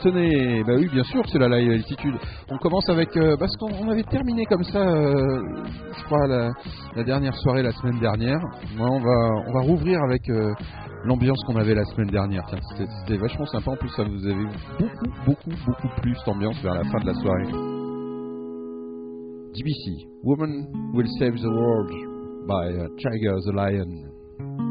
Tenez, bah oui, bien sûr, c'est la live altitude. On commence avec euh, parce qu'on on avait terminé comme ça, euh, je crois la, dernière soirée la semaine dernière. Moi, on va on va rouvrir avec euh, l'ambiance qu'on avait la semaine dernière. Tiens, c'était, vachement sympa. En plus, ça vous avait beaucoup beaucoup beaucoup plus d'ambiance vers la fin de la soirée. DBC, Woman Will Save the World by Tiger the Lion.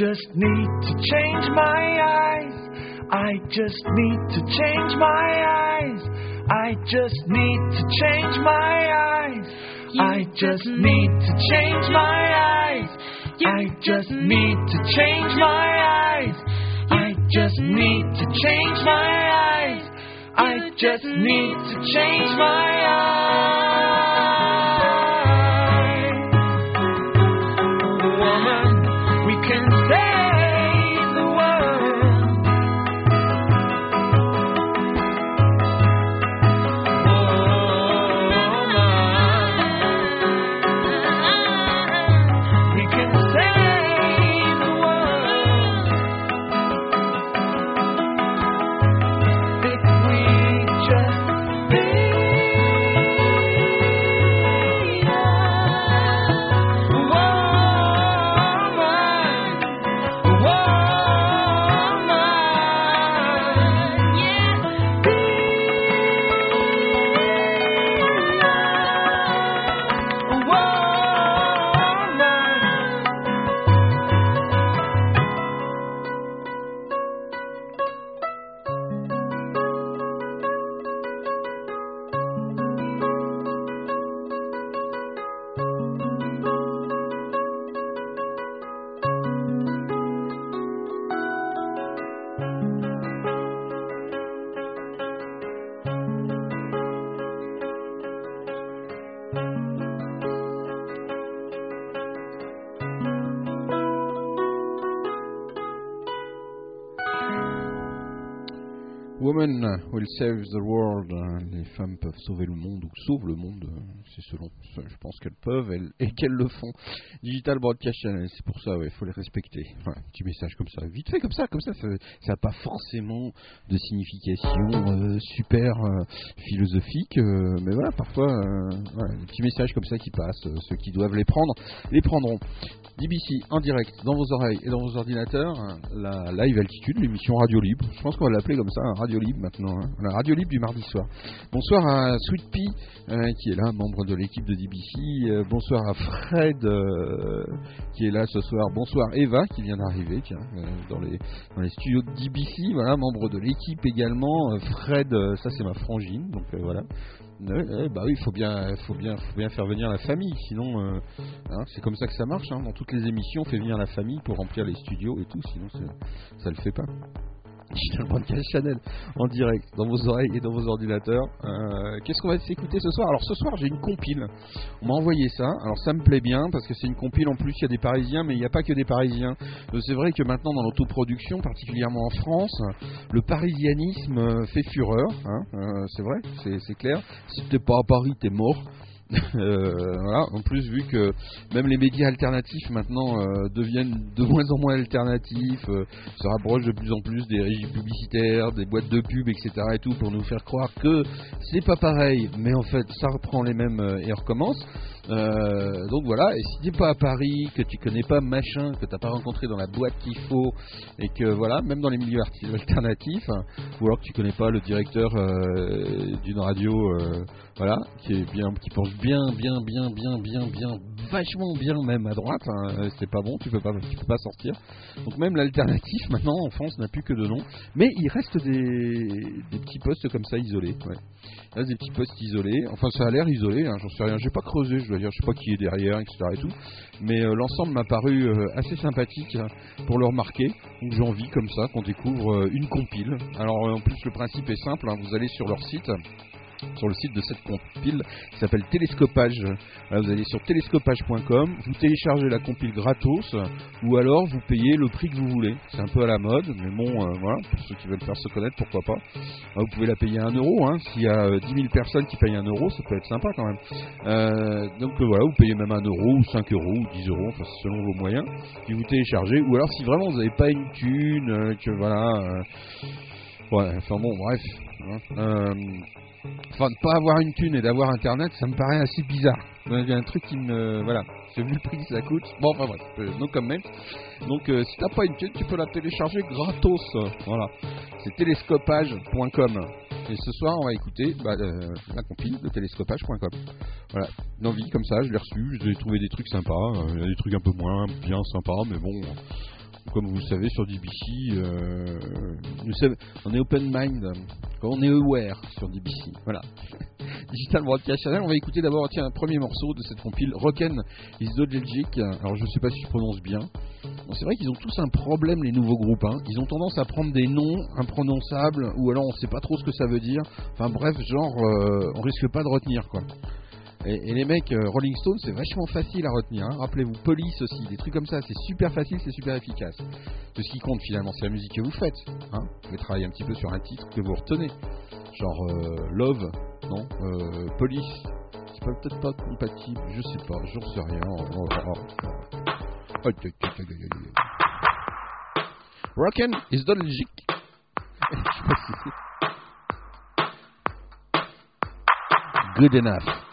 Just need to change my eyes. I just need to change my eyes. I just need to change my eyes. I just need to change my eyes. I just need to change my eyes. I just need to change my eyes. I just need to change my eyes. Save the world. Les femmes peuvent sauver le monde ou sauvent le monde, c'est selon. Je pense qu'elles peuvent et qu'elles le font. Digital Broadcast Channel, c'est pour ça, il faut les respecter. Voilà, petit message comme ça, vite fait comme ça, comme ça, ça n'a pas forcément de signification euh, super euh, philosophique, euh, mais voilà, parfois, voilà, des petits messages comme ça qui passent, euh, ceux qui doivent les prendre, les prendront. DBC en direct dans vos oreilles et dans vos ordinateurs, la live altitude, l'émission Radio Libre. Je pense qu'on va l'appeler comme ça, hein, Radio Libre maintenant. hein. La Radio Libre du mardi soir. Bonsoir à Sweet Pea euh, qui est là, membre de l'équipe de DBC. Euh, bonsoir à Fred euh, qui est là ce soir. Bonsoir Eva qui vient d'arriver dans, les, dans les studios de DBC, voilà, membre de l'équipe également. Fred, ça c'est ma frangine, donc voilà. Ouais, ouais, bah oui, faut bien, faut bien, faut bien faire venir la famille, sinon euh, Hein, c'est comme ça que ça marche. hein. Dans toutes les émissions, on fait venir la famille pour remplir les studios et tout, sinon ça le fait pas. Digital Broadcast Channel en direct dans vos oreilles et dans vos ordinateurs. Euh, Qu'est-ce qu'on va s'écouter ce soir? Alors ce soir j'ai une compile. On m'a envoyé ça. Alors ça me plaît bien parce que c'est une compile en plus. Il y a des Parisiens, mais il n'y a pas que des Parisiens. Euh, C'est vrai que maintenant dans l'autoproduction, particulièrement en France, le parisianisme euh, fait fureur. hein. C'est vrai, c'est clair. Si t'es pas à Paris, t'es mort. Euh, voilà. En plus, vu que même les médias alternatifs maintenant euh, deviennent de moins en moins alternatifs, euh, se rapprochent de plus en plus des régies publicitaires, des boîtes de pub, etc. et tout, pour nous faire croire que c'est pas pareil, mais en fait ça reprend les mêmes et recommence. Euh, donc voilà, et si t'es pas à Paris, que tu connais pas machin, que t'as pas rencontré dans la boîte qu'il faut, et que voilà, même dans les milieux alternatifs, ou alors que tu connais pas le directeur euh, d'une radio, euh, voilà, qui est bien, qui pense bien, bien, bien, bien, bien, bien, vachement bien même à droite, hein, c'est pas bon, tu peux pas, tu peux pas sortir. Donc même l'alternatif maintenant en France n'a plus que de nom, mais il reste des, petits postes comme ça isolés. Reste des petits postes isolés. Enfin, ça a l'air isolé, hein, j'en sais rien. J'ai pas creusé, je dois dire, je sais pas qui est derrière, etc. et tout. Mais euh, l'ensemble m'a paru euh, assez sympathique hein, pour le remarquer. Donc j'ai envie comme ça qu'on découvre euh, une compile. Alors en plus le principe est simple, hein, vous allez sur leur site sur le site de cette compile qui s'appelle Télescopage. Vous allez sur télescopage.com, vous téléchargez la compile gratos ou alors vous payez le prix que vous voulez. C'est un peu à la mode, mais bon, euh, voilà, pour ceux qui veulent faire se connaître, pourquoi pas. Ah, vous pouvez la payer à 1 euro, hein. s'il y a euh, 10 000 personnes qui payent 1 euro, ça peut être sympa quand même. Euh, donc euh, voilà, vous payez même 1 euro ou 5 euros ou 10 euros, enfin selon vos moyens, puis vous téléchargez, ou alors si vraiment vous n'avez pas une thune, euh, que voilà... euh, Ouais, enfin bon, bref. hein. Enfin, de pas avoir une thune et d'avoir internet, ça me paraît assez bizarre. Il y a un truc qui me. Voilà. J'ai vu le prix que ça coûte. Bon, enfin bref, euh, no comment. Donc, euh, si t'as pas une thune, tu peux la télécharger gratos. Voilà. C'est télescopage.com. Et ce soir, on va écouter bah, euh, la compile de télescopage.com. Voilà. Une envie comme ça, je l'ai reçu. J'ai trouvé des trucs sympas. euh, Il y a des trucs un peu moins bien sympas, mais bon. Comme vous savez, sur DBC, euh, nous sommes- on est open mind, on est aware sur DBC. Voilà. Digital Broadcast Channel, on va écouter d'abord tiens, un premier morceau de cette compile, Rocken is. Alors je sais pas si je prononce bien. Bon, c'est vrai qu'ils ont tous un problème, les nouveaux groupes. hein. Ils ont tendance à prendre des noms imprononçables, ou alors on sait pas trop ce que ça veut dire. Enfin bref, genre, euh, on risque pas de retenir quoi. Et, les mecs, euh, Rolling Stone, c'est vachement facile à retenir. hein. Rappelez-vous, Police aussi, des trucs comme ça, c'est super facile, c'est super efficace. De ce qui compte finalement, c'est la musique que vous faites. Hein vous pouvez travailler un petit peu sur un titre que vous retenez. Genre euh, Love, non euh, Police, c'est peut-être pas compatible, je sais pas, j'en sais rien. Aïe, aïe. Rockin' is not logic. Good enough.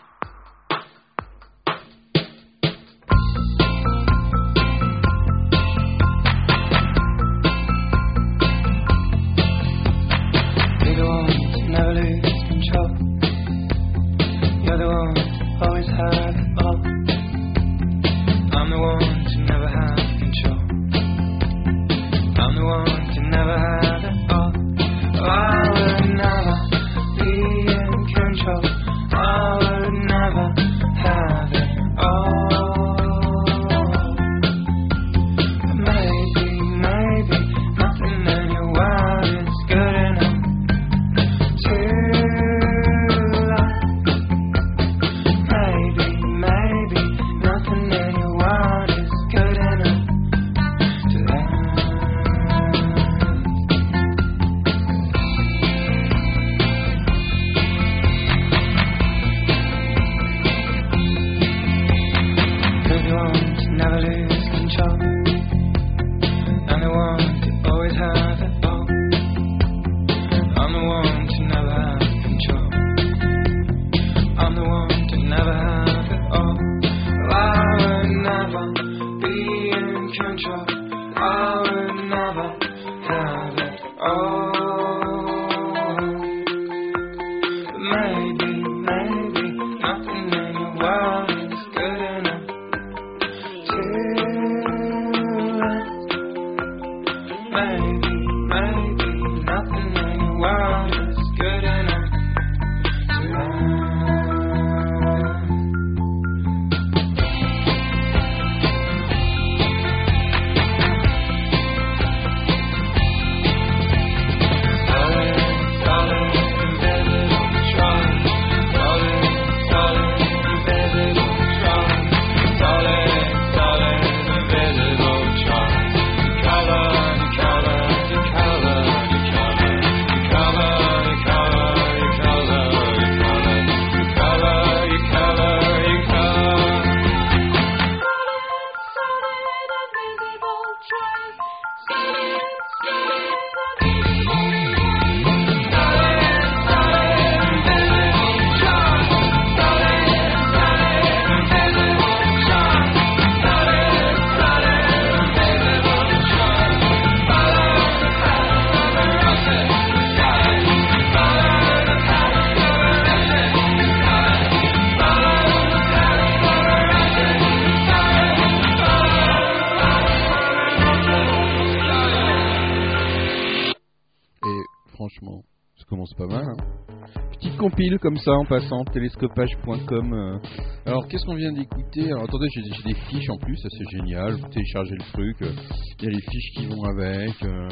Compile comme ça en passant, télescopage.com. euh. Alors qu'est-ce qu'on vient d'écouter? Alors attendez, j'ai des fiches en plus, ça c'est génial. Vous téléchargez le truc, euh, il y a les fiches qui vont avec. euh,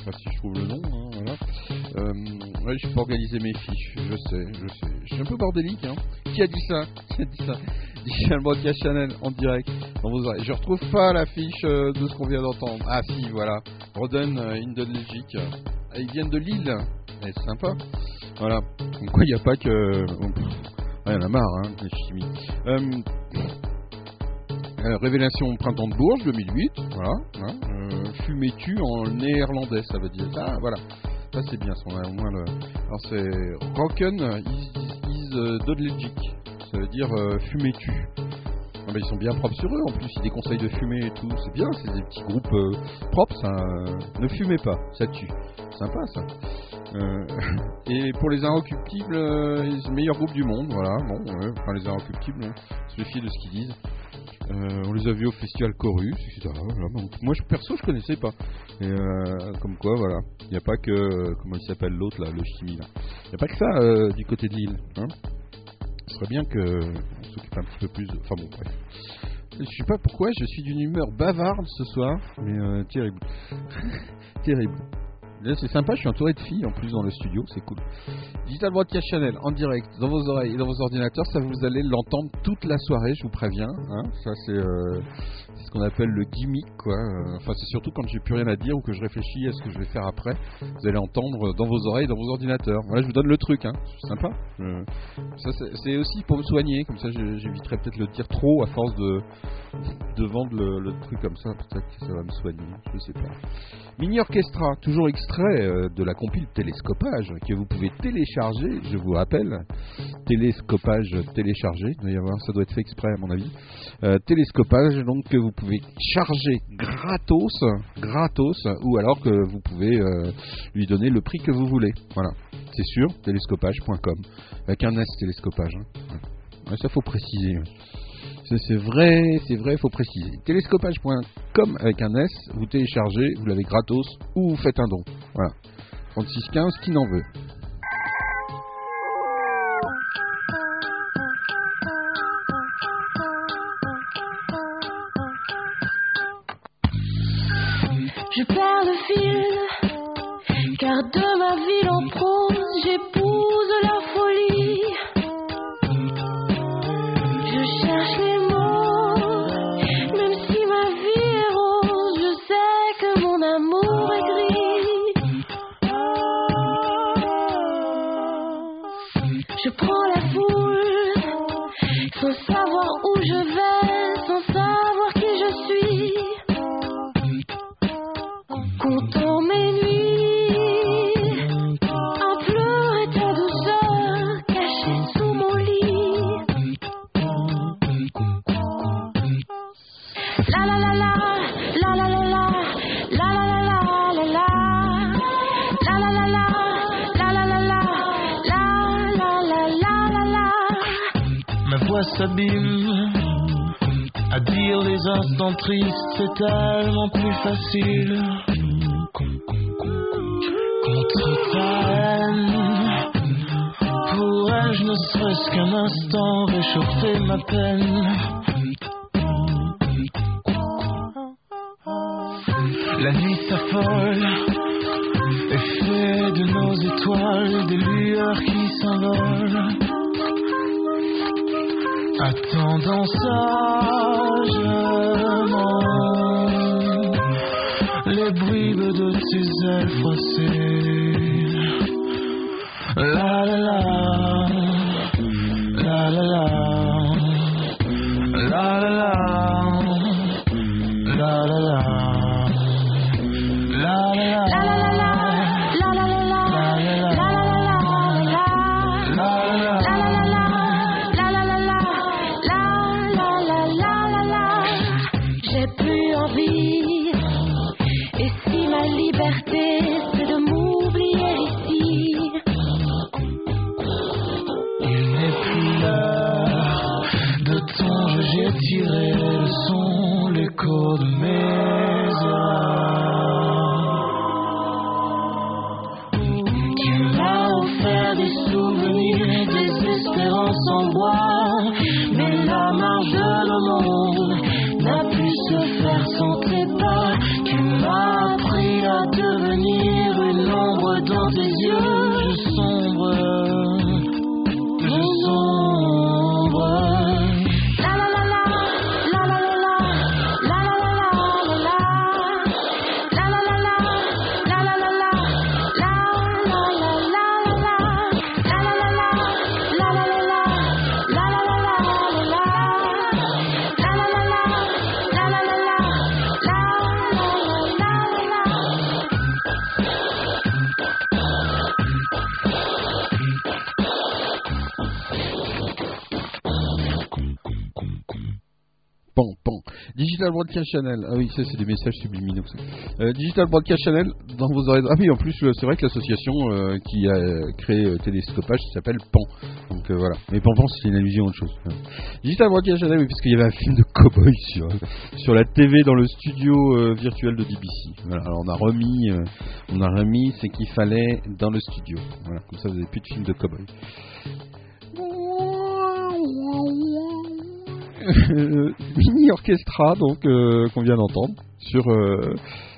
Enfin si je trouve le nom, hein, voilà. Euh, je peux organiser mes fiches, je sais, je sais. Je suis un peu bordélique, hein. Qui a dit ça Qui a dit ça Digital Broadcast Channel en direct dans vos. Je retrouve pas la fiche euh, de ce qu'on vient d'entendre. Ah si, voilà. Roden in the Logic. Ah, Ils viennent de Lille. Eh, c'est sympa. Voilà. Donc quoi, il n'y a pas que... ah, Il y en a marre, hein, les chimies. Euh, euh, Révélation Printemps de Bourges 2008. Voilà. hein, Fumais-tu en néerlandais, ça veut dire. Ah, voilà. Ça c'est bien, on au moins le... Alors c'est Rocken is, is, is, euh, Dodlegic. Ça veut dire euh, fumais-tu. Ah bah, ils sont bien propres sur eux, en plus ils déconseillent de fumer et tout, c'est bien, c'est des petits groupes euh, propres, ça, euh, ne fumez pas, ça tue, sympa ça. Et pour les inrecuptibles, euh, c'est le meilleur groupe du monde, voilà, bon, les inrecuptibles, on se méfie de ce qu'ils disent. Euh, on les a vus au festival Chorus, etc. Voilà, moi je, perso je connaissais pas. Euh, comme quoi, voilà, il n'y a pas que, euh, comment il s'appelle l'autre là, le chimie là. Il n'y a pas que ça du côté de l'île. Hein Ce serait bien que on s'occupe un petit peu plus. Enfin bon, bref. Je sais pas pourquoi, je suis d'une humeur bavarde ce soir, mais terrible. terrible. Là, c'est sympa, je suis entouré de filles en plus dans le studio, c'est cool. Digital Broadcast Channel en direct dans vos oreilles et dans vos ordinateurs, ça vous allez l'entendre toute la soirée, je vous préviens. hein. Ça c'est euh, c'est ce qu'on appelle le gimmick, quoi. Euh, Enfin, c'est surtout quand j'ai plus rien à dire ou que je réfléchis à ce que je vais faire après. Vous allez entendre dans vos oreilles, dans vos ordinateurs. Voilà, je vous donne le truc, hein. C'est sympa. Euh, ça, c'est aussi pour me soigner, comme ça j'éviterai peut-être de le dire trop à force de, de vendre le, truc comme ça. Peut-être que ça va me soigner, je sais pas. Mini Orchestra, toujours extrait euh, de la compile Télescopage que vous pouvez télécharger, je vous rappelle. Télescopage téléchargé, ça doit être fait exprès à mon avis. Euh, télescopage, donc que vous pouvez charger gratos, gratos, ou alors que vous pouvez euh, lui donner le prix que vous voulez. Voilà, c'est sûr, télescopage.com. Avec un S télescopage. hein. Ça faut préciser. C'est vrai, c'est vrai, faut préciser. Télescopage.com avec un S, vous téléchargez, vous l'avez gratos ou vous faites un don. Voilà. 3615, qui n'en veut Je perds le fil, car de ma ville en prose, j'épouse instants tristes, c'est tellement plus facile. Contre ta haine, pourrais-je ne serait-ce qu'un instant réchauffer ma peine? La nuit s'affole et fait de nos étoiles des lueurs qui s'envolent. Attendant sagement les bribes de tes ailes froissées. La la la, la. La la, la. La la, la. La la, la Digital Broadcast Channel. Ah oui, ça c'est des messages subliminaux. Euh, Digital Broadcast Channel dans vos oreilles. Ah oui, en plus euh, c'est vrai que l'association euh, qui a euh, créé Télescopage s'appelle PAN. Donc euh, voilà. Mais PAN, c'est une allusion à autre chose. Voilà. Digital Broadcast Channel, oui, parce qu'il y avait un film de cowboy sur sur la TV dans le studio virtuel de DBC. Alors on a remis, on a remis ce qu'il fallait dans le studio. Comme ça vous n'avez plus de film de cowboy. mini orchestra donc euh, qu'on vient d'entendre sur euh,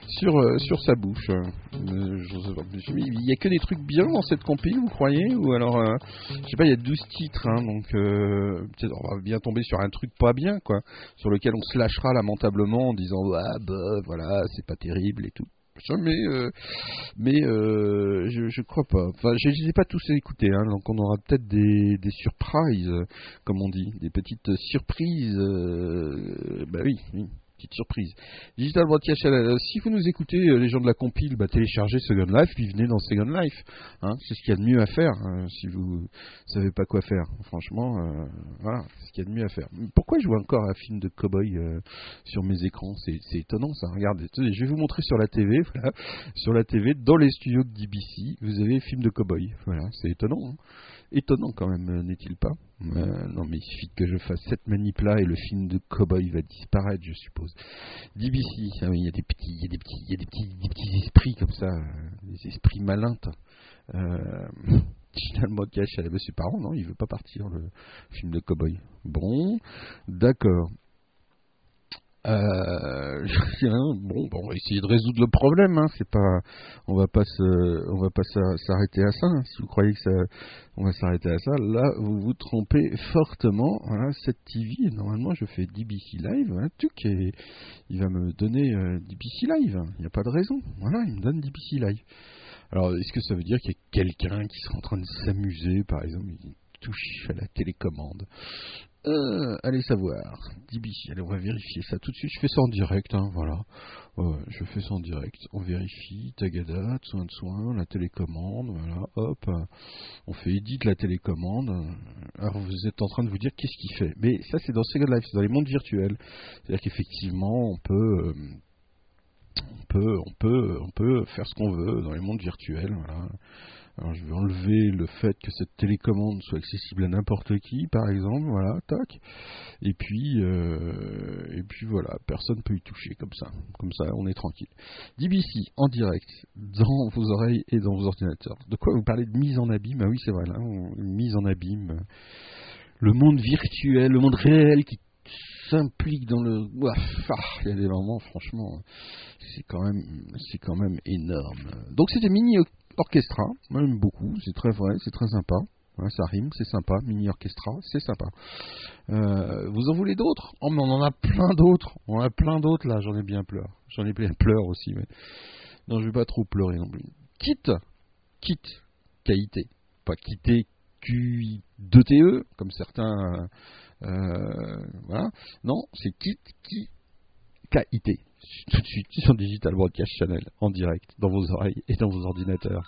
sur euh, sur sa bouche. Euh, il y a que des trucs bien dans cette compil, vous croyez? Ou alors euh, je sais pas, il y a 12 titres hein, donc euh, on va bien tomber sur un truc pas bien quoi, sur lequel on se lâchera lamentablement en disant ah bah voilà, c'est pas terrible et tout. Mais euh, mais euh, je, je crois pas. Enfin, je les ai pas tous écoutés, hein, donc on aura peut-être des, des surprises, comme on dit, des petites surprises. euh, bah oui, oui, petite surprise. Digital Broadcast. Euh, Si vous nous écoutez, euh, les gens de la compile, bah, téléchargez Second Life, venez dans Second Life. Hein, c'est ce qu'il y a de mieux à faire, hein, si vous savez pas quoi faire. Franchement, euh, voilà, c'est ce qu'il y a de mieux à faire. Pourquoi je vois encore un film de cowboy euh, sur mes écrans? C'est étonnant ça. Regardez, je vais vous montrer sur la TV. Voilà, sur la TV, dans les studios de DBC, vous avez film de cowboy. Voilà, c'est étonnant. hein. Étonnant quand même, euh, n'est-il pas Euh, Non, mais il suffit que je fasse cette manip-là et le film de cowboy va disparaître, je suppose. DBC, ah oui, il y a des petits, il y a des petits, il y a des petits, des petits esprits comme ça, euh, des esprits malins. tain. Euh, Digital Broadcast, Channel, ses parents, non, il veut pas partir le film de cowboy. Bon, d'accord. Euh, bon, bon, on va essayer de résoudre le problème. Hein. C'est pas, on va pas se, on va pas s'a- s'arrêter à ça. hein. Si vous croyez que ça, on va s'arrêter à ça, là, vous vous trompez fortement. Voilà, cette TV, normalement, je fais DBC Live, hein, et il va me donner euh, DBC Live. Il n'y a pas de raison. Voilà, il me donne DBC Live. Alors, est-ce que ça veut dire qu'il y a quelqu'un qui sera en train de s'amuser, par exemple, il touche à la télécommande? Euh, allez savoir. DBC, allez, on va vérifier ça tout de suite. Je fais ça en direct, hein, voilà. Je fais ça en direct. On vérifie, tagada, soin de soin, la télécommande, voilà, hop. On fait edit la télécommande. Alors vous êtes en train de vous dire qu'est-ce qu'il fait? Mais ça, c'est dans Second Life, c'est dans les mondes virtuels. C'est-à-dire qu'effectivement, on peut. euh, on peut, on peut, on peut faire ce qu'on veut dans les mondes virtuels. Voilà. Je vais enlever le fait que cette télécommande soit accessible à n'importe qui, par exemple, voilà, tac. Et puis, euh, et puis voilà, personne peut y toucher comme ça, comme ça, on est tranquille. DBC en direct dans vos oreilles et dans vos ordinateurs. De quoi vous parlez de mise en abîme? Ah oui, c'est vrai, là, on- mise en abîme. Le monde virtuel, le monde réel qui s'implique dans le. Ouah, ah, Il y a des moments, franchement, c'est quand même, c'est quand même énorme. Donc c'était mini orchestra, moi j'aime beaucoup, c'est très vrai, c'est très sympa. Ça rime, c'est sympa. Mini orchestra, c'est sympa. Euh, vous en voulez d'autres? Oh, on en a plein d'autres. On en a plein d'autres là. J'en ai bien pleure. J'en ai plein pleure aussi. Mais non, je vais pas trop pleurer non plus. Quitte, quitte, qualité, pas quitter Q 2 TE comme certains. euh, voilà. Non, c'est quitte qui KIT. Tout de suite sur Digital Broadcast Channel en direct dans vos oreilles et dans vos ordinateurs.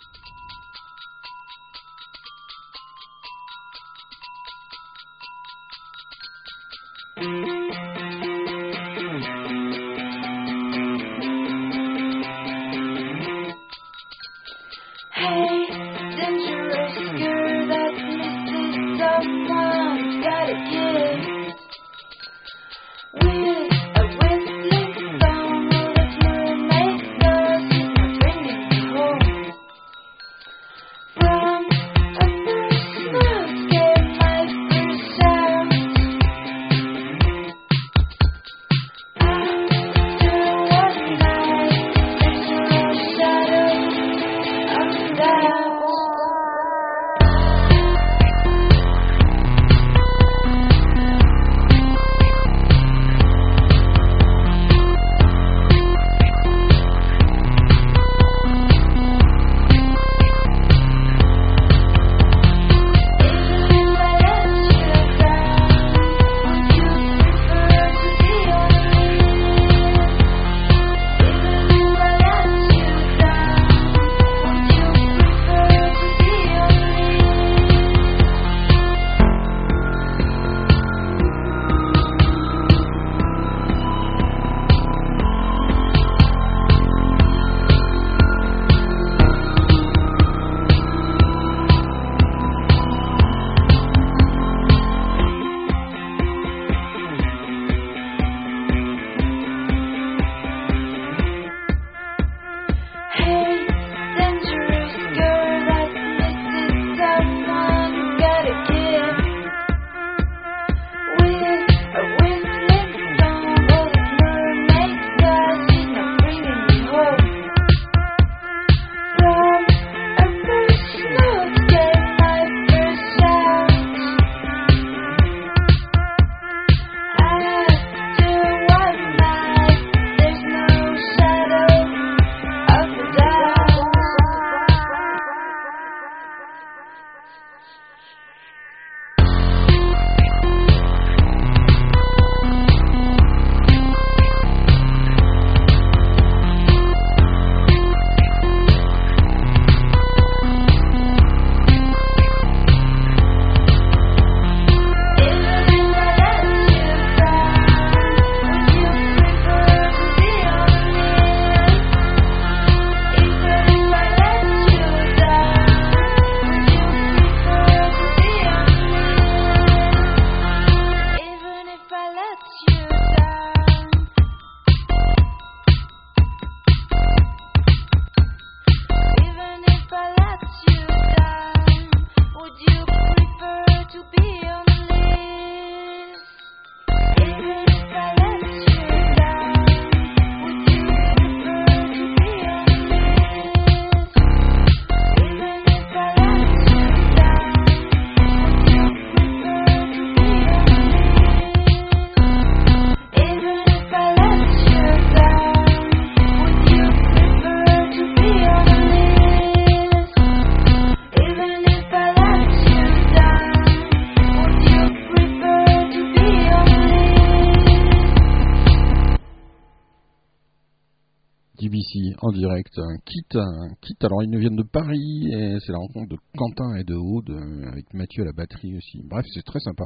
En Un kit. Alors ils nous viennent de Paris c'est la rencontre de Quentin et de Aude euh, avec Mathieu à la batterie aussi. Bref, c'est très sympa.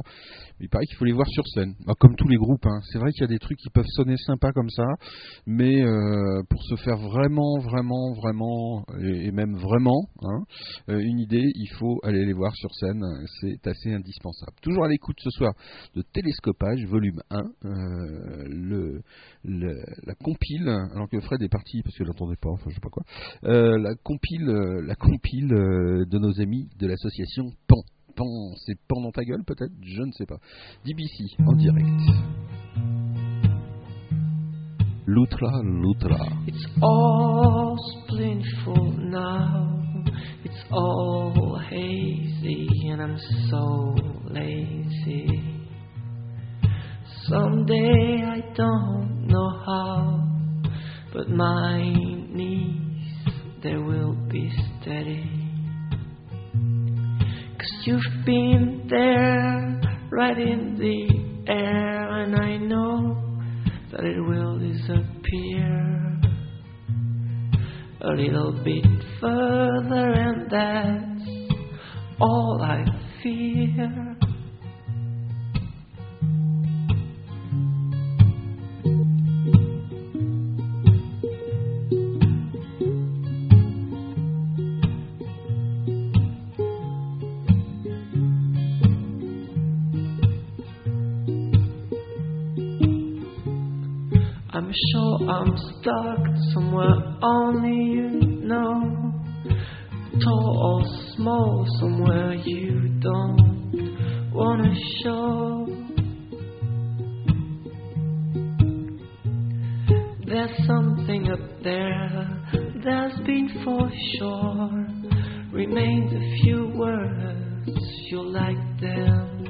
Mais il paraît qu'il faut les voir sur scène. Bah, comme tous les groupes, hein. c'est vrai qu'il y a des trucs qui peuvent sonner sympa comme ça, mais euh, pour se faire vraiment, vraiment, vraiment et, même vraiment hein, euh, une idée, il faut aller les voir sur scène. C'est assez indispensable. Toujours à l'écoute ce soir de Télescopage, volume 1, euh, le, la compile, alors que Fred est parti parce que je l'entendais pas, enfin je sais pas quoi, euh, la compile, euh, la compile euh, de nos amis de l'association PAN. PAN, c'est PAN dans ta gueule peut-être? Je ne sais pas. DBC en direct. L'outra, l'outra. It's all splintful now. It's all hazy, and I'm so lazy. Someday I don't know how, but my knees they will be steady. Cause you've been there, right in the air, and I know that it will disappear a little bit further, and that's all I fear. I'm sure I'm stuck somewhere only you know. Tall or small, somewhere you don't wanna show. There's something up there, that's been for sure. Remains a few words, you'll like them,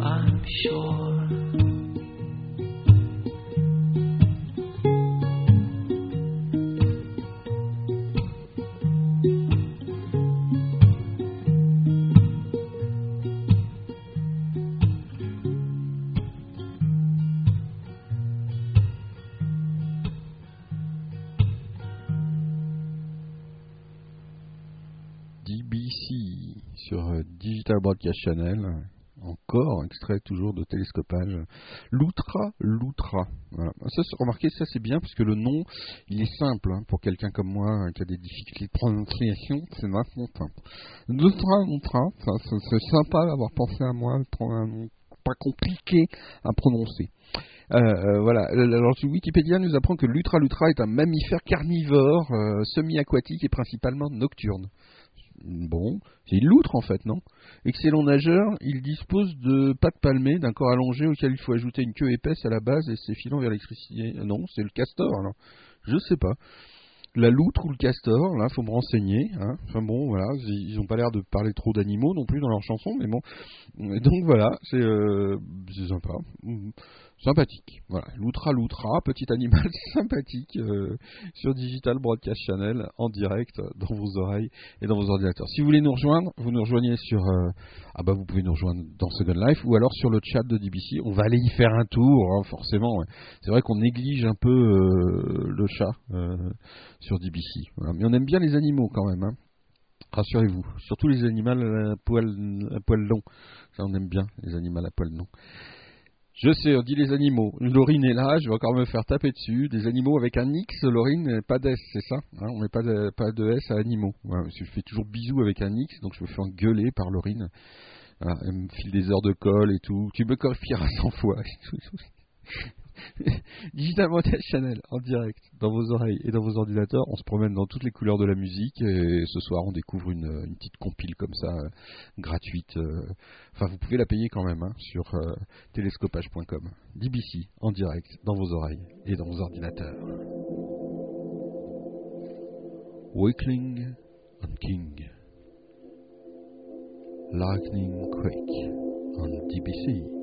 I'm sure. Channel. Encore extrait toujours de télescopage. L'Outra, l'Outra. Voilà. Ça, remarquez, ça c'est bien parce que le nom, il est simple hein, pour quelqu'un comme moi hein, qui a des difficultés de prononciation. C'est vachement simple. L'Outra, l'Outra, c'est sympa d'avoir pensé à moi, prendre un nom pas compliqué à prononcer. Euh, euh, voilà. Alors, Wikipédia nous apprend que l'Utra Lutra est un mammifère carnivore, euh, semi-aquatique et principalement nocturne. Bon, c'est une loutre en fait, non? Excellent nageur, il dispose de pattes palmées, d'un corps allongé auquel il faut ajouter une queue épaisse à la base et ses filons vers l'électricité. Non, c'est le castor alors. Je sais pas. La loutre ou le castor, là, faut me renseigner. Hein. Enfin bon, voilà, ils ils ont pas l'air de parler trop d'animaux non plus dans leurs chansons, mais bon. Donc voilà, c'est euh, sympa. Sympathique. Voilà, l'outra loutra, petit animal sympathique euh, sur Digital Broadcast Channel en direct dans vos oreilles et dans vos ordinateurs. Si vous voulez nous rejoindre, vous nous rejoignez sur euh, ah bah vous pouvez nous rejoindre dans Second Life ou alors sur le chat de DBC. On va aller y faire un tour, hein, forcément. ouais. C'est vrai qu'on néglige un peu euh, le chat euh, sur DBC. Voilà. Mais on aime bien les animaux quand même. hein. Rassurez-vous, surtout les animaux à poil, à. Ça, on aime bien les animaux à poil long. Je sais, on dit les animaux. Laurine est là, je vais encore me faire taper dessus. Des animaux avec un X, Laurine, pas d'S, c'est ça hein On met pas de, pas de S à animaux. Voilà, parce que je fais toujours bisous avec un X, donc je me fais engueuler par Laurine. Voilà, elle me file des heures de colle et tout. Tu me corrigieras 100 fois. Digital Montage Channel en direct dans vos oreilles et dans vos ordinateurs. On se promène dans toutes les couleurs de la musique et ce soir on découvre une, petite compile comme ça euh, gratuite. euh. Enfin, vous pouvez la payer quand même hein, sur euh, télescopage.com. DBC en direct dans vos oreilles et dans vos ordinateurs. Wakeling on King. Lightning Quake on DBC.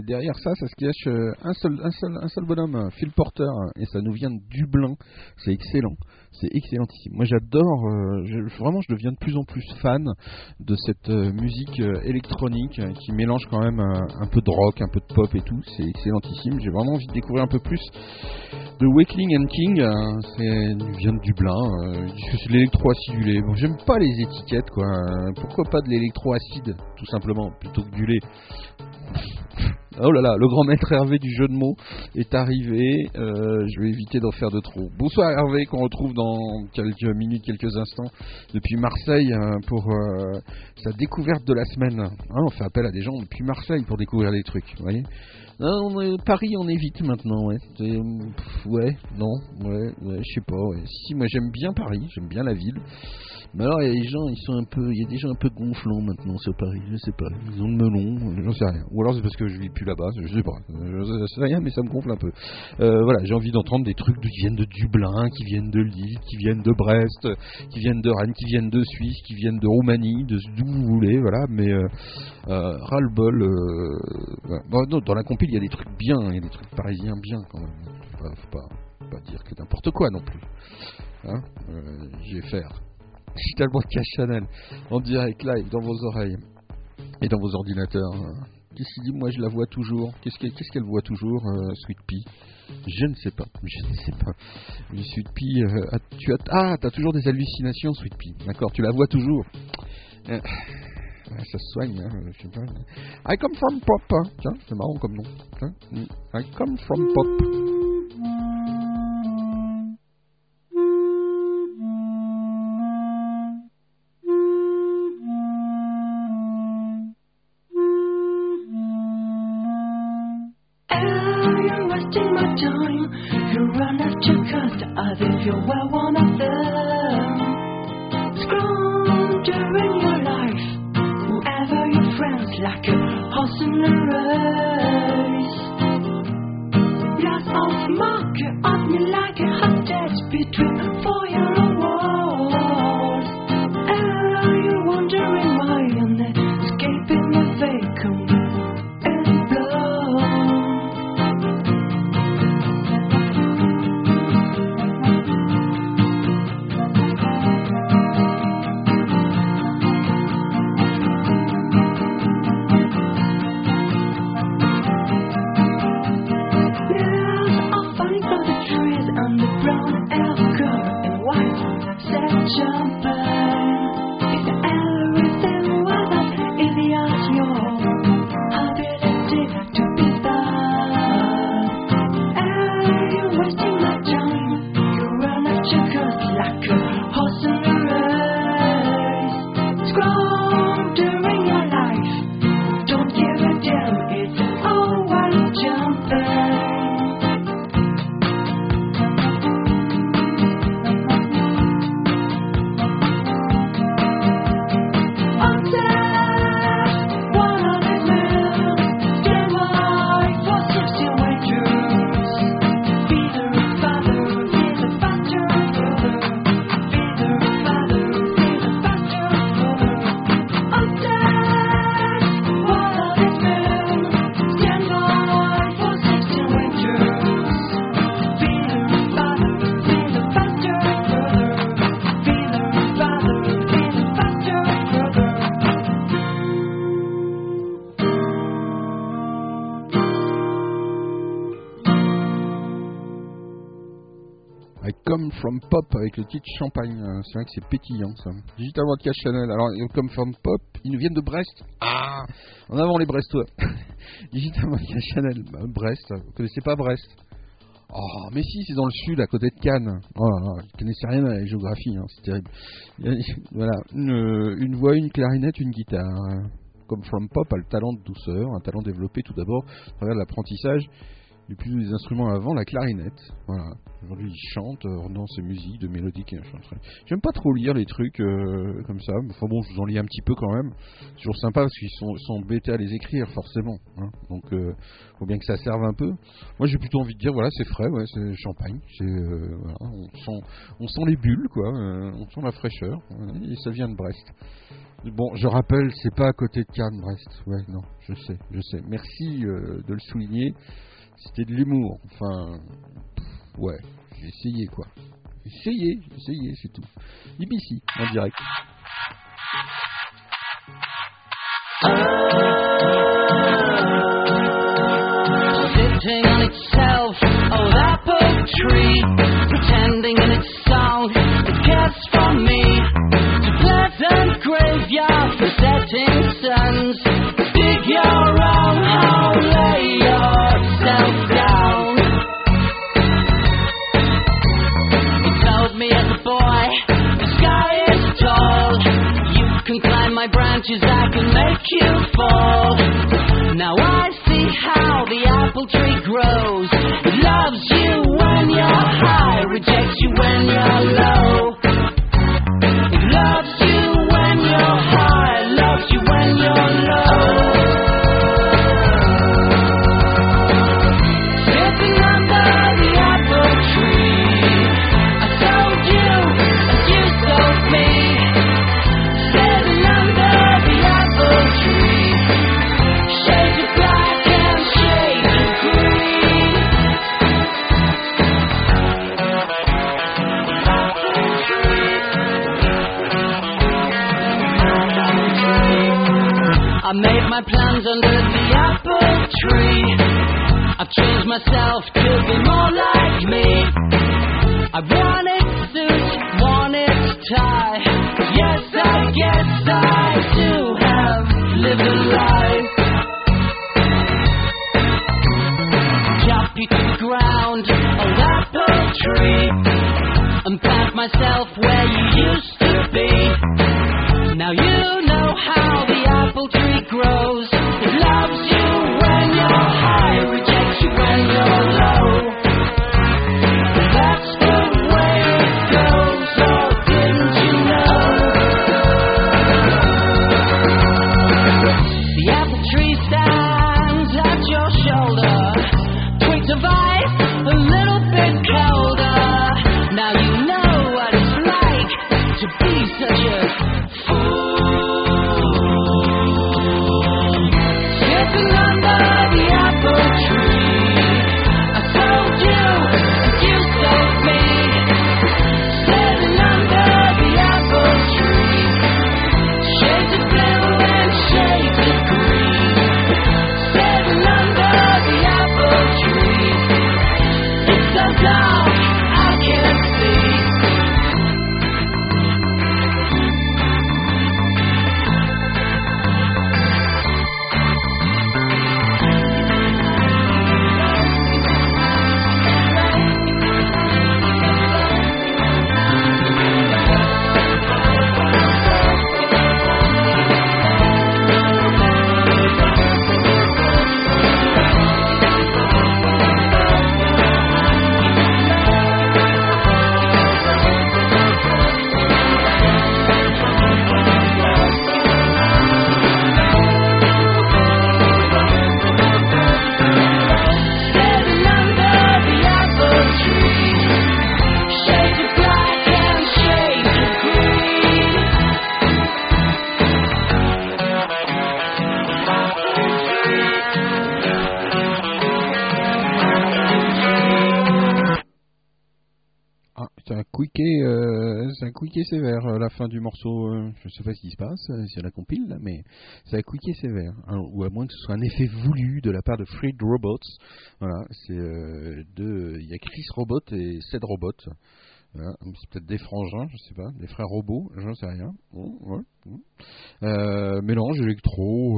Derrière ça, ça se cache un seul, bonhomme, euh, Phil Porter, et ça nous vient de Dublin. C'est excellent, c'est excellentissime. Moi, j'adore. euh, vraiment, je deviens de plus en plus fan de cette euh, musique électronique qui mélange quand même un peu de rock, un peu de pop et tout. C'est excellentissime. J'ai vraiment envie de découvrir un peu plus de Wakeling and King. euh, c'est vient de Dublin. c'est l'électro-acidulé. Bon, j'aime pas les étiquettes, quoi. Euh, Pourquoi pas de l'électro-acide, tout simplement, plutôt que du lait? Oh là là, le grand maître Hervé du jeu de mots est arrivé. Euh, je vais éviter d'en faire de trop. Bonsoir Hervé, qu'on retrouve dans quelques minutes, quelques instants depuis Marseille euh, pour euh, sa découverte de la semaine. Hein, on fait appel à des gens depuis Marseille pour découvrir des trucs, vous voyez. Non, on est- Paris, on évite maintenant, ouais. Ouais, non, ouais, ouais, je sais pas. Si, moi j'aime bien Paris, j'aime bien la ville. Mais alors, il y a des gens, ils sont un peu, il y a un peu gonflants maintenant sur Paris, je sais pas. Ils ont le melon, j'en sais rien. Ou alors c'est parce que je vis plus là-bas, je sais pas. Je sais rien, mais ça me gonfle un peu. Euh, voilà, j'ai envie d'entendre des trucs qui viennent de Dublin, qui viennent de Lille, qui viennent de Brest, qui viennent de Rennes, qui viennent de Suisse, qui viennent de Roumanie, de d'où vous voulez, voilà. Mais euh, euh, voilà. Bon, non, dans la compile, il y a des trucs bien, il y a des trucs parisiens bien quand même. Faut pas, pas, dire que n'importe quoi non plus. Hein euh, J'y faire. J'ai tellement Chanel en direct live dans vos oreilles et dans vos ordinateurs. hein. Qu'est-ce qu'il dit Moi, je la vois toujours. Qu'est-ce qu'elle voit toujours, euh, Sweet Pea? Je ne sais pas. Je ne sais pas. Sweet Pea, euh, ah, tu as ah, t'as toujours des hallucinations, Sweet Pea. D'accord, tu la vois toujours. Euh, ça se soigne, hein, je sais pas. I come from pop. hein. Tiens, c'est marrant comme nom. Tiens, mm. I come from pop. As if avec le titre Champagne. Euh, C'est vrai que c'est pétillant ça. Digital Broadcast Channel. Alors, euh, Come From Pop, ils nous viennent de Brest. Ah En avant les Brestois. Digital Broadcast Channel. Bah, Brest. Vous connaissez pas Brest? Oh, mais si, c'est dans le sud, à côté de Cannes. Oh là là, je connaissais rien à la géographie, hein, c'est terrible. Voilà, une, une voix, une clarinette, une guitare. Comme From Pop a le talent de douceur, un talent développé tout d'abord à travers l'apprentissage du plus des instruments avant, la clarinette. Voilà. Aujourd'hui, il chante euh, dans ses musiques de mélodiques et. J'aime pas trop lire les trucs euh, comme ça. Enfin bon, je vous en lis un petit peu quand même. C'est toujours sympa parce qu'ils sont, sont embêtés à les écrire, forcément. hein. Donc, euh, faut bien que ça serve un peu. Moi, j'ai plutôt envie de dire, voilà, c'est frais, c'est champagne. Euh, on sent, on sent les bulles, quoi. euh, on sent la fraîcheur. et ça vient de Brest. Bon, je rappelle, c'est pas à côté de Cannes, Brest. Ouais, non, je sais, je sais. Merci de le souligner. C'était de l'humour. Enfin, ouais, j'ai essayé quoi. J'ai essayé, c'est tout. BBC, en direct. sitting on itself, oh that tree, pretending in its song it cares for me. To pleasant graveyard for setting suns. Dig your my branches, I can make you fall. Now I see how the apple tree grows. It loves you when you're high, rejects you when you're low. Tree. I've changed myself to be more like me. I wanted suit, it tie. Yes, I guess I do have lived a life. You to the ground, old apple tree, and plant myself where you used quické sévère euh, la fin du morceau. euh, je sais pas ce qui se passe, euh, c'est la compile là, mais ça a quické sévère. Hein, ou à moins que ce soit un effet voulu de la part de Freed Robots. Voilà, c'est euh. Il y a Chris Robot et Ced Robot. C'est peut-être des frangins, je sais pas, des frères robots, j'en sais rien. Mélange électro,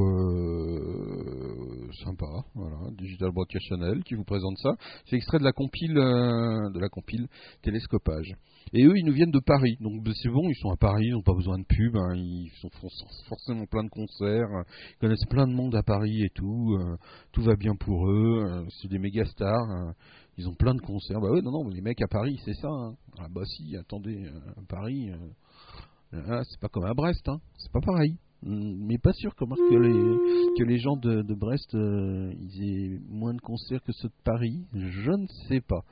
sympa, voilà, Digital Broadcast Channel qui vous présente ça. C'est extrait de la compile, de la compile Télescopage. Et eux, ils nous viennent de Paris, donc ben, c'est bon, ils sont à Paris, ils n'ont pas besoin de pub, hein, ils sont font forcément plein de concerts, ils connaissent plein de monde à Paris et tout, euh, tout va bien pour eux, euh, c'est des méga stars. euh, ils ont plein de concerts. Bah ouais, non, non, les mecs à Paris, c'est ça. hein. Ah bah si, attendez, euh, à Paris, ah, c'est pas comme à Brest, hein. C'est pas pareil. Hum, Mais pas sûr comment que les, que les gens de, Brest, aient moins de concerts que ceux de Paris. Je ne sais pas.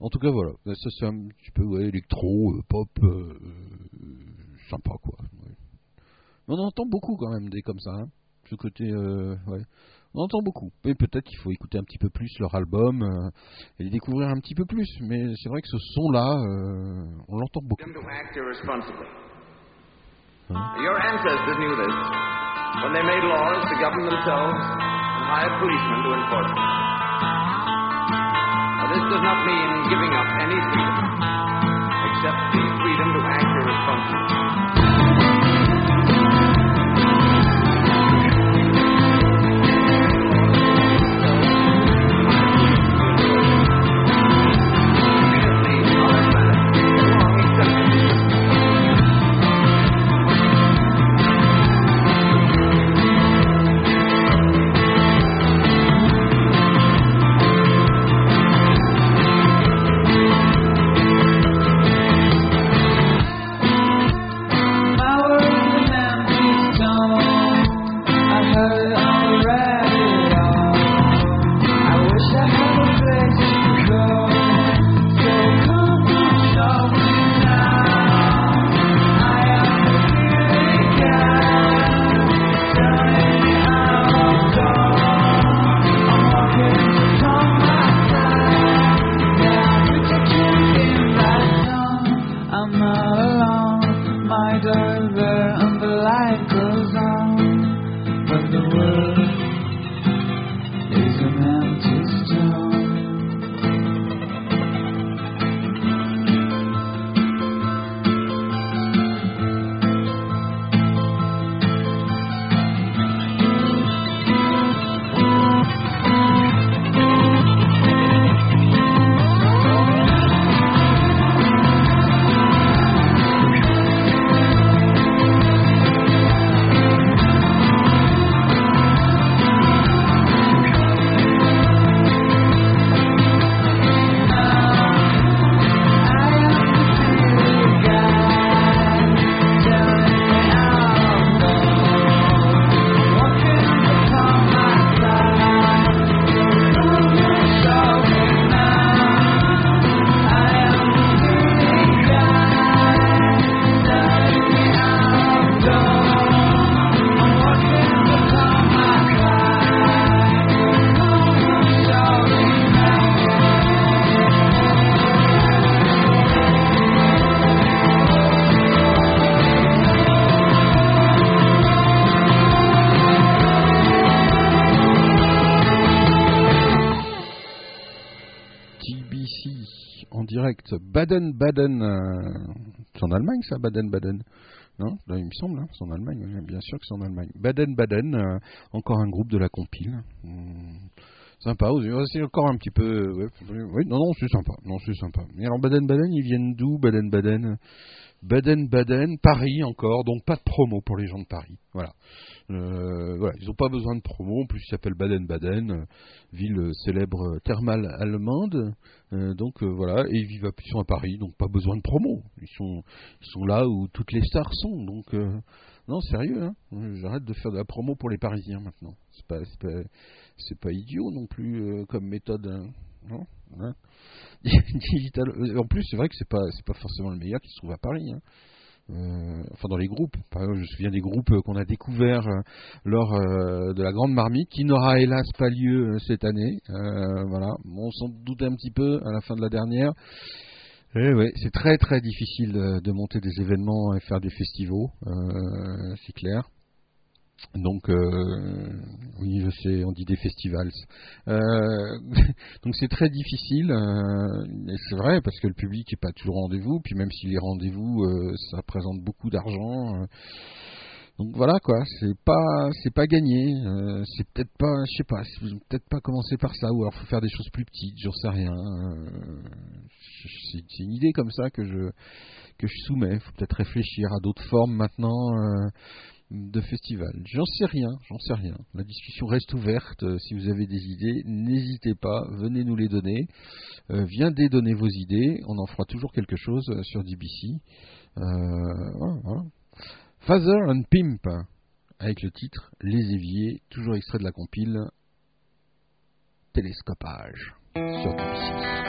En tout cas, voilà. Ça, c'est un petit peu électro, euh, pop, euh, euh, sympa, quoi. Ouais. On entend beaucoup quand même des comme ça. Hein. Ce côté, euh. On entend beaucoup. Et peut-être qu'il faut écouter un petit peu plus leur album et les découvrir un petit peu plus. Mais c'est vrai que ce son-là, on l'entend beaucoup. them to act irresponsibly. Huh? Your ancestors knew this. When they made laws to govern themselves and hired policemen to enforce them. not me in giving up anything. Except Baden-Baden. euh, c'est en Allemagne ça, Baden-Baden Non Il me semble, hein, c'est en Allemagne. Bien sûr que c'est en Allemagne. Baden-Baden, euh, encore un groupe de la compile. Hmm, Sympa, c'est encore un petit peu. oui, non, non, c'est sympa. Non, c'est sympa. Mais alors Baden-Baden, ils viennent d'où Baden-Baden? Baden-Baden, Paris encore, donc pas de promo pour les gens de Paris. Voilà. Euh, ils n'ont pas besoin de promo. En plus, ils s'appellent Baden-Baden, ville célèbre thermale allemande. Euh, donc euh, voilà, et ils vivent à, sont à Paris, donc pas besoin de promo. Ils sont, ils sont là où toutes les stars sont. Donc non, sérieux, hein. J'arrête de faire de la promo pour les Parisiens maintenant. C'est pas, c'est pas, c'est pas idiot non plus comme méthode. hein. Non Hein Digital. En plus, c'est vrai que c'est pas, c'est pas forcément le meilleur qui se trouve à Paris. hein. Euh, enfin dans les groupes. Par exemple, je me souviens des groupes euh, qu'on a découverts euh, lors euh, de la Grande Marmite, qui n'aura hélas pas lieu cette année. Voilà, on s'en doutait un petit peu à la fin de la dernière. Eh ouais, c'est très très difficile de monter des événements et faire des festivals, c'est clair. Donc, euh, oui, je sais, on dit des festivals. Euh, donc c'est très difficile, euh, et c'est vrai parce que le public n'est pas toujours au rendez-vous. Puis même si les rendez-vous, ça représente beaucoup d'argent. donc voilà quoi, c'est pas c'est pas gagné. c'est peut-être pas, je sais pas, peut-être pas commencer par ça ou alors faut faire des choses plus petites, j'en sais rien. c'est une idée comme ça que je que je soumets. Faut peut-être réfléchir à d'autres formes maintenant de festival. J'en sais rien, j'en sais rien. La discussion reste ouverte. Euh, Si vous avez des idées, n'hésitez pas, venez nous les donner. Euh, viendez donner vos idées. On en fera toujours quelque chose euh, sur DBC. Euh. Father and Pimp, avec le titre Les éviers, toujours extrait de la compile Télescopage sur DBC.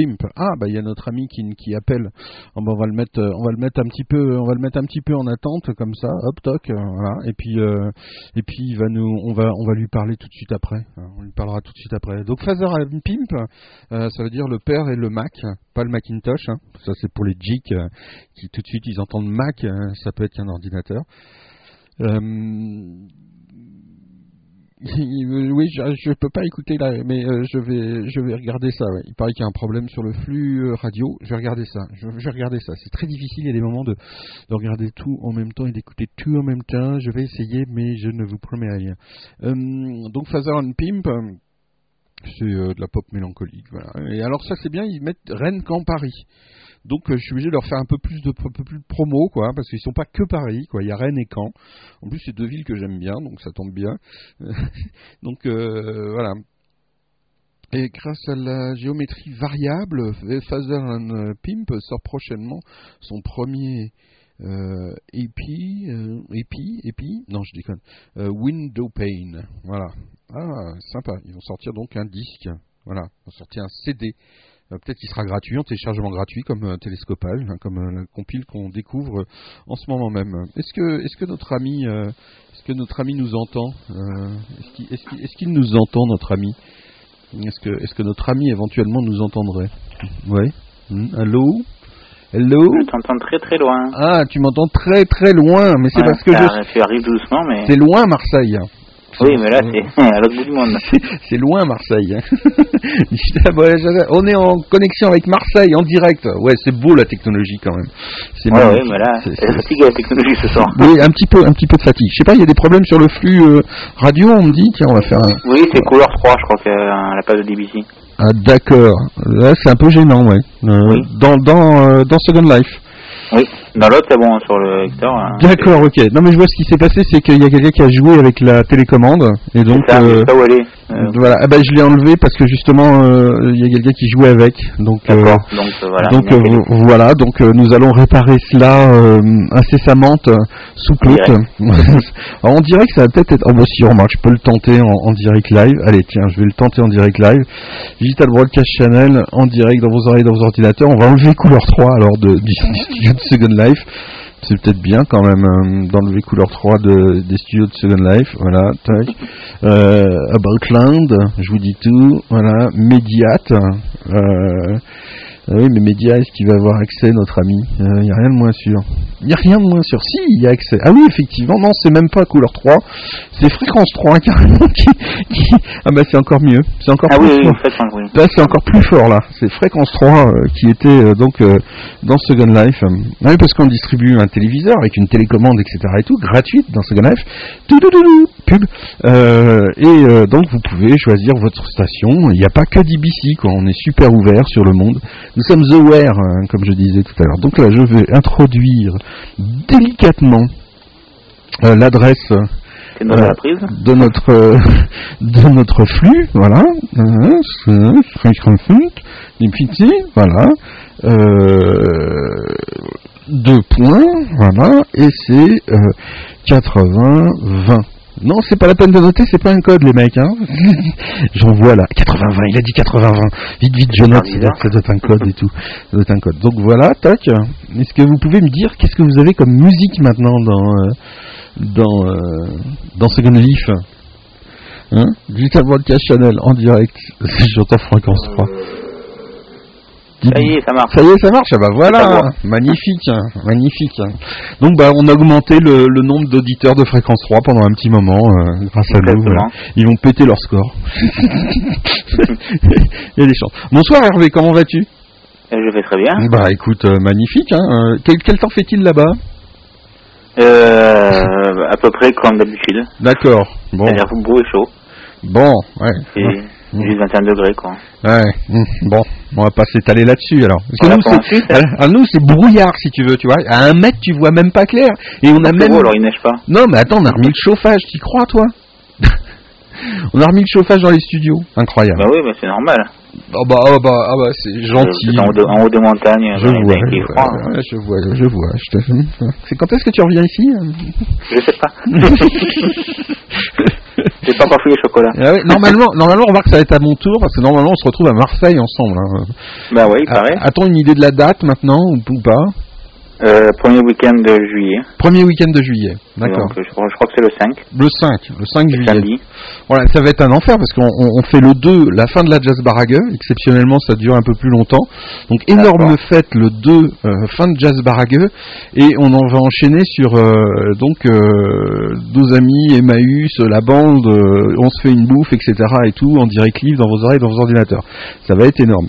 Pimp. Ah bah il y a notre ami qui, qui appelle. On va le mettre, euh, on va le mettre un petit peu, on va le mettre un petit peu en attente comme ça. Hop toc, euh, voilà. Et puis euh, et puis il va nous, on va on va lui parler tout de suite après. Euh, On lui parlera tout de suite après. Donc Father and Pimp, ça veut dire le père et le Mac, pas le Macintosh. hein. Ça c'est pour les geeks qui tout de suite ils entendent Mac, euh, ça peut être qu'un ordinateur. Oui, je, je peux pas écouter là, mais euh, je vais, je vais regarder ça. Il paraît qu'il y a un problème sur le flux euh, radio. Je vais regarder ça. Je, vais regarder ça. C'est très difficile. Il y a des moments de, de regarder tout en même temps et d'écouter tout en même temps. Je vais essayer, mais je ne vous promets rien. Euh, donc Father and Pimp. C'est euh, de la pop mélancolique, voilà. Et alors ça c'est bien, ils mettent Rennes qu'en Paris. Donc euh, je suis obligé de leur faire un peu plus de, promo, quoi, parce qu'ils sont pas que Paris, quoi. Il y a Rennes et Caen. En plus, c'est deux villes que j'aime bien, donc ça tombe bien. donc euh, voilà. Et grâce à la géométrie variable, Father and Pimp sort prochainement son premier euh, EP, euh, EP, EP, non je déconne, euh, Window Pane, voilà. Ah, sympa, ils vont sortir donc un disque, voilà, ils vont sortir un CD. Euh, Peut-être qu'il sera gratuit, en téléchargement gratuit, comme un télescopage, hein, comme euh, la compile qu'on découvre en ce moment même. Est-ce que, est-ce que notre ami, euh, est-ce que notre ami nous entend Euh, Est-ce qu'il, est-ce qu'il- est-ce qu'il nous entend, notre ami? Est-ce que, est-ce que notre ami éventuellement nous entendrait? Ouais. Hmm, Allô? Hello Je t'entends très très loin. Ah, tu m'entends très très loin, mais c'est Ouais, parce que je... Tu arrives doucement, mais. c'est loin Marseille. Oui, mais là, c'est à l'autre bout du monde. C'est loin Marseille. hein. Je- On est en connexion avec Marseille en direct. Ouais, c'est beau la technologie quand même. C'est Ouais, magnifique. mais là, C'est- fatiguée la technologie ce soir. Oui, un petit peu, un petit peu de fatigue. Je sais pas, il y a des problèmes sur le flux euh, radio. On me dit, tiens, on va faire un. Oui, c'est couleur 3, je crois, que, à la page de DBC. Ah, d'accord. Là, c'est un peu gênant, ouais. Euh, Oui. Dans dans euh, dans Second Life. Oui, dans l'autre, c'est bon, sur le lecteur. hein, D'accord, ok. Non, mais je vois ce qui s'est passé, c'est qu'il y a quelqu'un qui a joué avec la télécommande et donc. Ça, euh, où elle est. Euh, Voilà, ah bah, je l'ai enlevé parce que justement euh, il y a quelqu'un qui jouait avec, donc euh, donc euh, voilà. donc euh, voilà, euh, nous allons réparer cela euh, incessamment euh, sous Claude. Dirait que ça va peut-être être. Oh bah si, remarque, je peux le tenter en, en direct live. Allez, tiens, je vais le tenter en direct live. Digital Broadcast Channel en direct dans vos oreilles, dans vos ordinateurs. On va enlever couleur 3 alors de, du, du Second Life. C'est peut-être bien quand même euh, d'enlever couleur 3 de, des studios de Second Life. Voilà, tac. Euh, Aboutland, je vous dis tout. Voilà, Mediate. Euh, ah oui, mais Média, est-ce qu'il va avoir accès, notre ami Il n'y a rien de moins sûr. Il n'y a rien de moins sûr. Si, il y a accès. Ah oui, effectivement, non, c'est même pas couleur 3. C'est fréquence 3, carrément. Qui, qui- Ah bah c'est encore mieux. C'est encore Ah plus oui, oui, fort. en fait, on- oui. Là, c'est encore plus fort, là. C'est Fréquence 3 euh, qui était euh, donc euh, dans Second Life. Ah oui, parce qu'on distribue un téléviseur avec une télécommande, etc. et tout, gratuite dans Second Life. Toudoudou, pub. Euh, et euh, donc, vous pouvez choisir votre station. Il n'y a pas que DBC, quoi. On est super ouvert sur le monde. Nous sommes aware, hein, comme je disais tout à l'heure. Donc là, je vais introduire délicatement euh, l'adresse Euh, de notre euh, de notre flux, voilà, Euh, voilà, euh, deux points, voilà, et c'est euh, 80 20. Non, c'est pas la peine de noter, c'est pas un code, les mecs. Hein. J'en vois là, 80-20, il a dit 80-20. Vite, vite, je note, ça doit, ça doit être un code et tout. Ça doit être un code. Donc voilà, tac. Est-ce que vous pouvez me dire qu'est-ce que vous avez comme musique maintenant dans euh, dans euh, dans Second Leaf Hein? Digital Broadcast Channel en direct. J'entends fréquence 3. Ça y est, ça marche. Ça y est, ça marche. Ah bah voilà, magnifique, hein, magnifique. hein. Donc bah on a augmenté le, le nombre d'auditeurs de fréquence 3 pendant un petit moment euh, grâce à nous. Voilà. Ils vont péter leur score. Il y a des chances. Bonsoir Hervé, comment vas-tu? Euh, Je vais très bien. Bah écoute, euh, magnifique. Hein. euh, Quel, quel temps fait-il là-bas? Euh, à peu près comme d'habitude. D'accord. Bon, C'est-à-dire beau et chaud. bon, ouais. Et Mm. juste 21 degrés, quoi. Ouais, hum, bon, on va pas s'étaler là-dessus alors. Parce que nous, c'est, hein. à- à nous, c'est brouillard si tu veux, tu vois. À un mètre, tu vois même pas clair. Et on a C'est même. beau, alors il neige pas. Non, mais attends, on a remis le chauffage, t'y crois, toi On a remis le chauffage dans les studios. Incroyable. Bah oui, mais c'est normal. Oh bah, oh bah, ah bah, c'est gentil. En haut de, en haut de montagne, Je vois, je vois, froid. hein. ouais, je vois, je vois, je te- C'est quand est-ce que tu reviens ici Je sais pas. J'ai pas encore fait les chocolats. Ah normalement, normalement, on va que ça va être à mon tour, parce que normalement, on se retrouve à Marseille ensemble. hein. Bah oui, pareil. A-t-on une idée de la date maintenant, ou pas? Euh, premier week-end de juillet. Premier week-end de juillet, d'accord. Je, crois, je crois que c'est le 5, Le 5, le 5 juillet. samedi. Voilà, ça va être un enfer parce qu'on on- on fait le 2, la fin de la Jazz Barague. Exceptionnellement, ça dure un peu plus longtemps. Donc, énorme fête le 2, euh, fin de Jazz Barague. Et on en va enchaîner sur euh, donc euh, nos amis, Emmaüs, la bande, euh, on se fait une bouffe, etc. et tout, en direct live dans vos oreilles, dans vos ordinateurs. Ça va être énorme.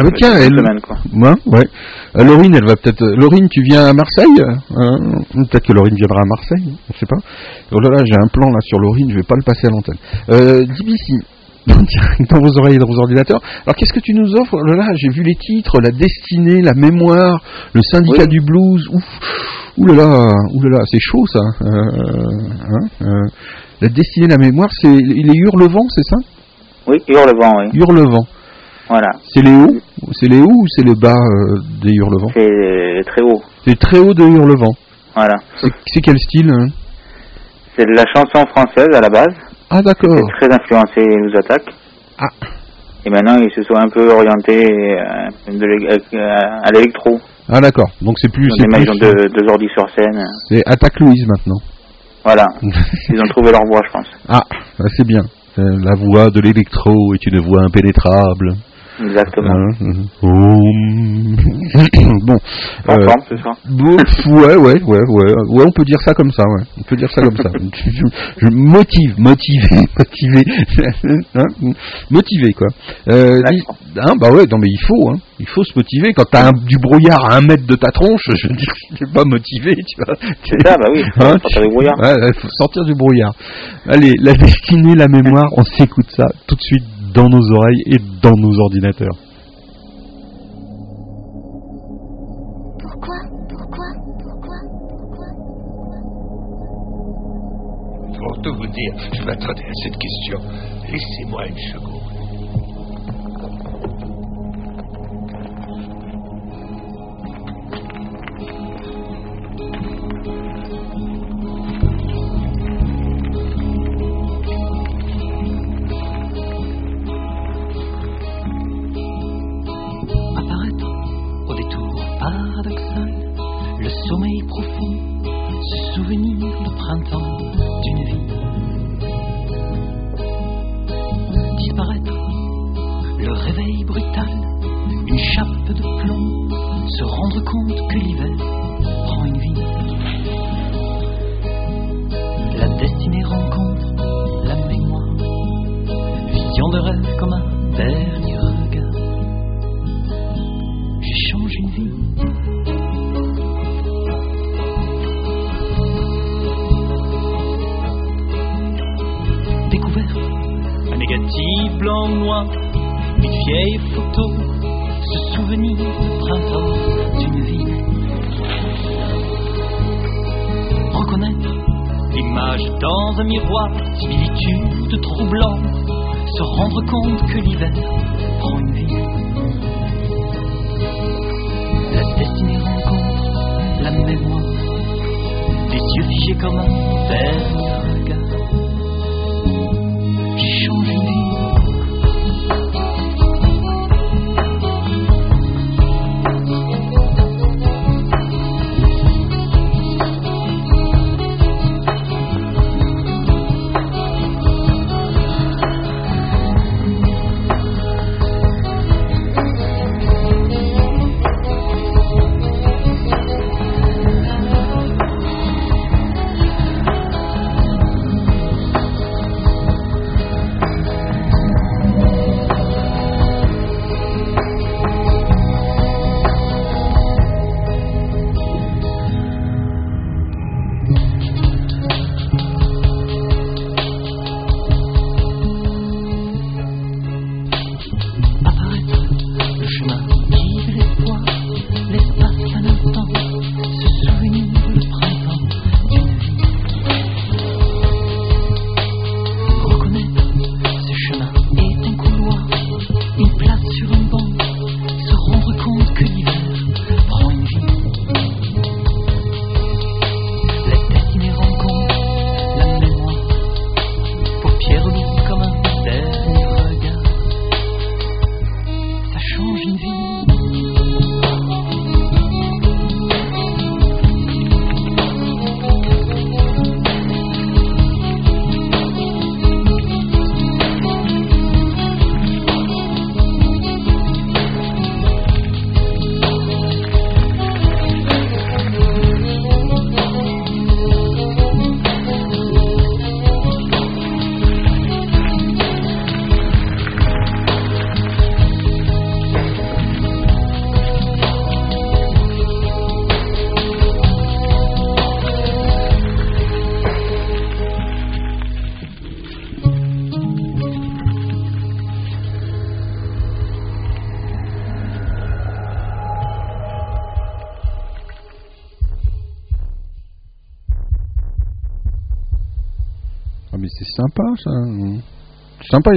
Ah bah tiens, C'est elle, une semaine, quoi. Ouais, ouais. Euh, Laurine, elle va peut-être. Laurine, tu viens à Marseille Hein? Peut-être que Laurine viendra à Marseille, on sait pas. Oh là là, j'ai un plan là sur Laurine, je vais pas le passer à l'antenne. Euh, DBC, dans vos oreilles et dans vos ordinateurs. Alors qu'est-ce que tu nous offres? Oh là là, j'ai vu les titres, la destinée, la mémoire, le syndicat Oui. du blues. Ouf, ouh là là, ouh là là, c'est chaud ça. Euh, hein, euh, la destinée, la mémoire, c'est les hurlevents, c'est ça? Oui, Hurlevent, oui. Hurlevent. Voilà. C'est les hauts C'est les hauts ou c'est les bas euh, des Hurlevent C'est très haut. C'est très haut de Hurlevent. Voilà. C'est quel style hein C'est de la chanson française à la base. Ah d'accord. C'est très influencé nous attaque. Ah. Et maintenant, ils se sont un peu orientés euh, de euh, à l'électro. Ah d'accord. Donc c'est plus... C'est plus- de, deux ordi sur scène. C'est Attaque Louise maintenant. Voilà. Ils ont trouvé leur voix, je pense. Ah, bah, c'est bien. La voix de l'électro est une voix impénétrable. Exactement. Hein, bon. En euh, forme ce soir. bon, pff, ouais, ouais, ouais, ouais, ouais, on peut dire ça comme ça, ouais. On peut dire ça comme ça. Je, je motive, motivé, motivé, hein, motivé quoi. Euh, dis- hein, bah ouais, non mais il faut, hein, il faut se motiver. Quand t'as du brouillard à un mètre de ta tronche, je veux dire, t'es pas motivé, tu vois. C'est ça, bah oui, Hein, sortir du brouillard. Ouais, faut sortir du brouillard. Allez, la destinée, la mémoire, on s'écoute ça tout de suite dans nos oreilles et dans nos ordinateurs. Pourquoi? Pourquoi? Pourquoi? Pourquoi Pour tout vous dire, je m'attendais à cette question. Laissez-moi une seconde.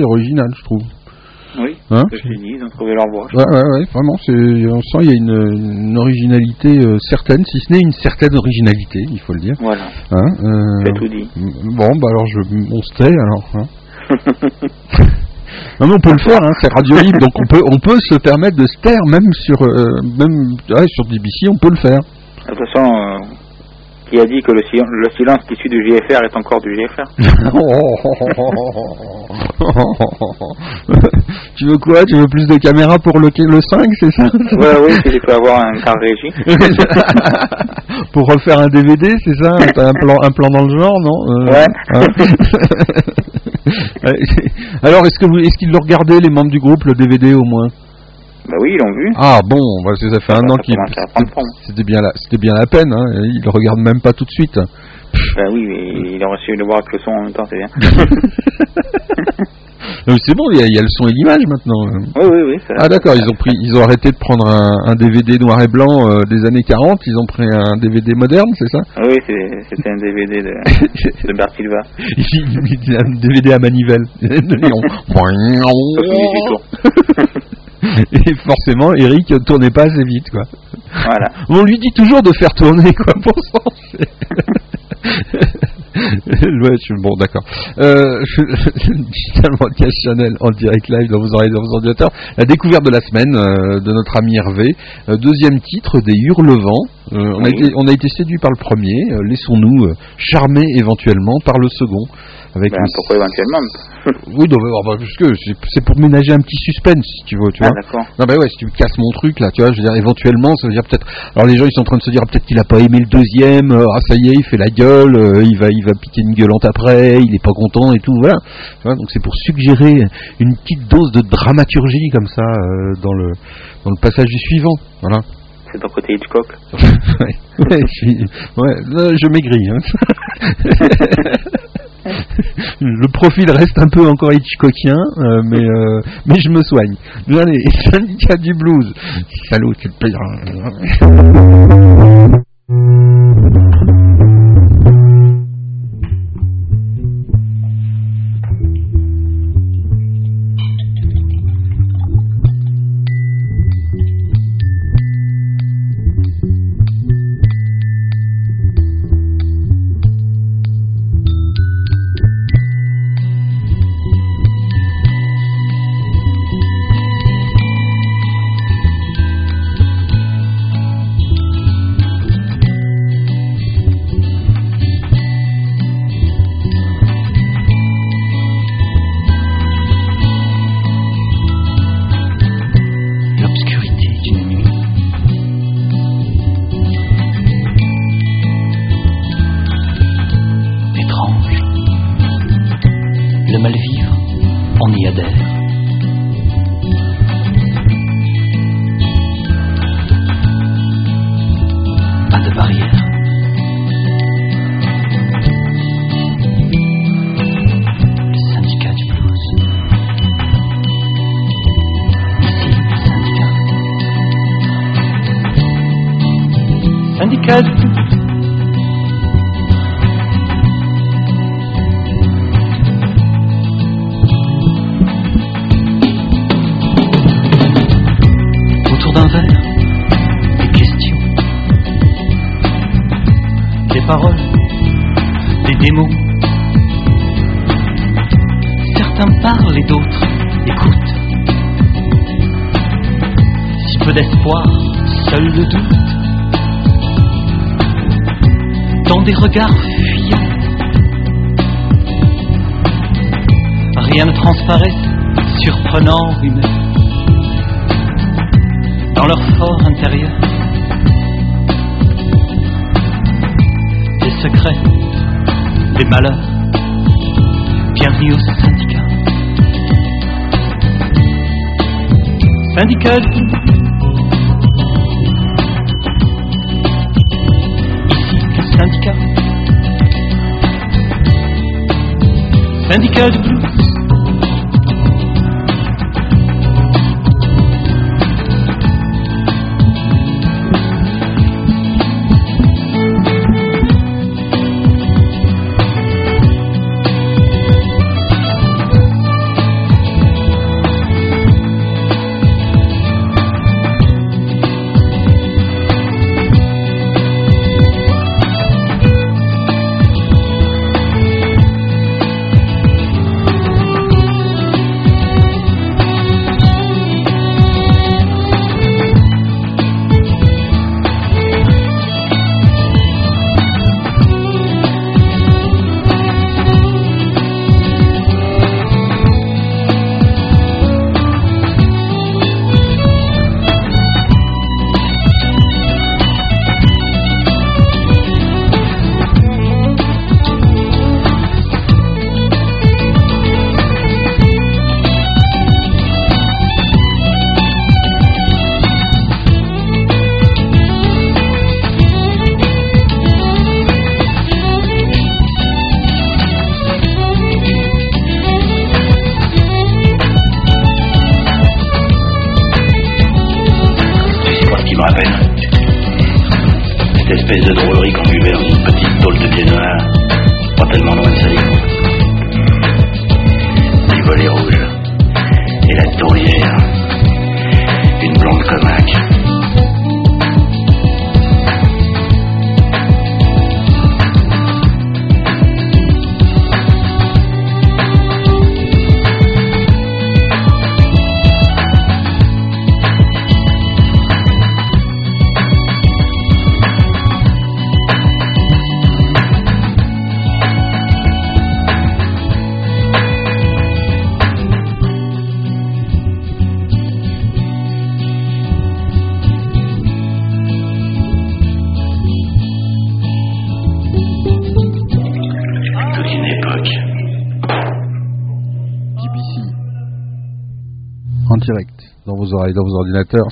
Original, je trouve. Oui, Hein c'est dis, ils ont trouvé leur voie. Ouais, ouais, ouais, vraiment, on sent il y a une, une originalité euh, certaine, si ce n'est une certaine originalité, il faut le dire. Voilà, Hein, euh, tout dit. Bon, bah alors je, on se tait alors. Hein. Non mais on peut le faire, hein, c'est radio libre, donc on peut, on peut se permettre de se taire même sur, euh, même ouais, sur DBC, on peut le faire. De toute façon, euh, qui a dit que le, sil- le silence qui suit du GFR est encore du GFR tu veux quoi? Tu veux plus de caméras pour le, le 5, c'est ça? Ouais, oui, si je peux avoir un car régie. Pour refaire un DVD, c'est ça? T'as un plan, un plan dans le genre, non? Euh, Ouais. hein Alors, est-ce que vous, est-ce qu'ils l'ont regardé, les membres du groupe, le DVD au moins? Bah oui, ils l'ont vu. Ah bon, bah, ça ça fait un an à prendre forme. C'était bien, la, c'était bien la peine, hein. Ils le regardent même pas tout de suite. Bah oui, mais il a reçu le voir avec le son en même temps, c'est bien. Non, mais c'est bon, il y, a, il y a le son et l'image maintenant. Oui, oui, oui. ça- Ah d'accord, ils ont pris, ils ont arrêté de prendre un, un DVD noir et blanc euh, des années 40, ils ont pris un DVD moderne, c'est ça? Oui, c'est- c'était un DVD de, de Silva. un DVD à manivelle. Et forcément, Eric tournait pas assez vite, quoi. Voilà. On lui dit toujours de faire tourner, quoi, pour s'en ouais, je- bon, d'accord. Euh, Digital Broadcast Channel en direct live dans vos oreilles, dans vos ordinateurs. La découverte de la semaine euh, de notre ami Hervé. Euh, deuxième titre, des Hurlevents. Euh, on, a été, on a été séduit par le premier. Laissons-nous charmer éventuellement par le second. Avec Ben, pourquoi éventuellement Oui, non, bah, parce que c'est- pour ménager un petit suspense, si tu veux, tu Ah, vois. d'accord. Non, bah ouais, si tu me casses mon truc là, tu vois, je veux dire, éventuellement, ça veut dire peut-être. Alors les gens, ils sont en train de se dire, ah, peut-être qu'il a pas aimé le deuxième, euh, ah ça y est, il fait la gueule, euh, il va, il va piquer une gueulante après, il est pas content et tout, voilà. Donc c'est pour suggérer une petite dose de dramaturgie comme ça euh, dans le dans le passage du suivant, voilà. C'est ton côté Hitchcock. ouais, ouais, je, là, maigris. Hein. Le profil reste un peu encore Hitchcockien, euh, mais, euh, mais je me soigne. Mais Allez, syndicat du blues. Salaud, tu le payeras. Syndicat du blues.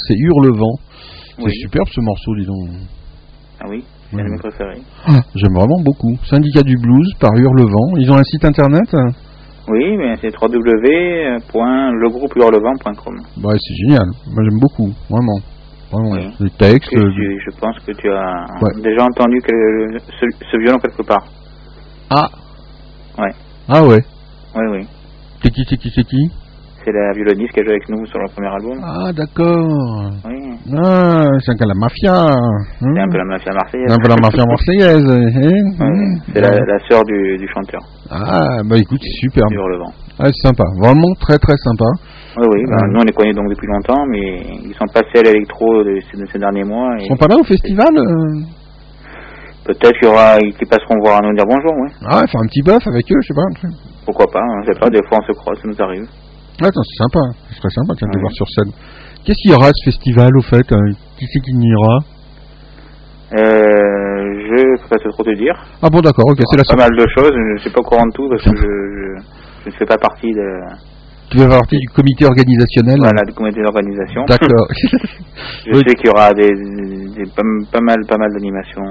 C'est Hurlevent. C'est Oui. superbe ce morceau, dis donc. Ah oui, c'est mes préférés. Ah, J'aime vraiment beaucoup. Syndicat du blues par Hurlevent. Ils ont un site internet Oui, mais c'est www.legroupe-hurlevent.com. Ouais, c'est génial. Moi j'aime beaucoup, vraiment. Vraiment. Les textes. Que tu- je pense que tu as Ouais. déjà entendu que- ce, ce violon quelque part. Ah Ouais, Ah ouais. oui, oui. C'est qui, c'est qui, c'est qui? C'est la violoniste qui a joué avec nous sur le premier album. Ah d'accord. Oui, Ah, c'est un peu la mafia. c'est un peu la mafia marseillaise. Un peu la mafia marseillaise. hein, hein. c'est la, la sœur du, du chanteur. Ah, bah écoute, c'est super. Du Hurlevent. Ah, c'est sympa. Vraiment très très sympa. Oui, oui, ben, Ouais. nous on les connaît donc depuis longtemps, mais ils sont passés à l'électro de ces, de ces derniers mois. Et Ils sont pas là au festival euh peut-être qu'il y aura, qu'ils passeront voir nous dire bonjour, oui. Ah, faire un petit bœuf avec eux, je sais pas. Pourquoi pas, on sait pas, des fois on se croise, ça nous arrive. Ah, attends, c'est sympa. C'est très sympa tiens, de les voir sur scène. Qu'est-ce qu'il y aura à ce festival au fait euh, Qui c'est qui y ira? Euh, je peux pas trop te dire. Ah bon, d'accord, ok, c'est la Pas mal de choses, je ne suis pas au courant de tout parce que je, je, je ne fais pas partie de, Tu fais partie du comité organisationnel? Voilà, du comité d'organisation. D'accord. je Oui. sais qu'il y aura des, des- pas, pas mal, pas mal d'animations.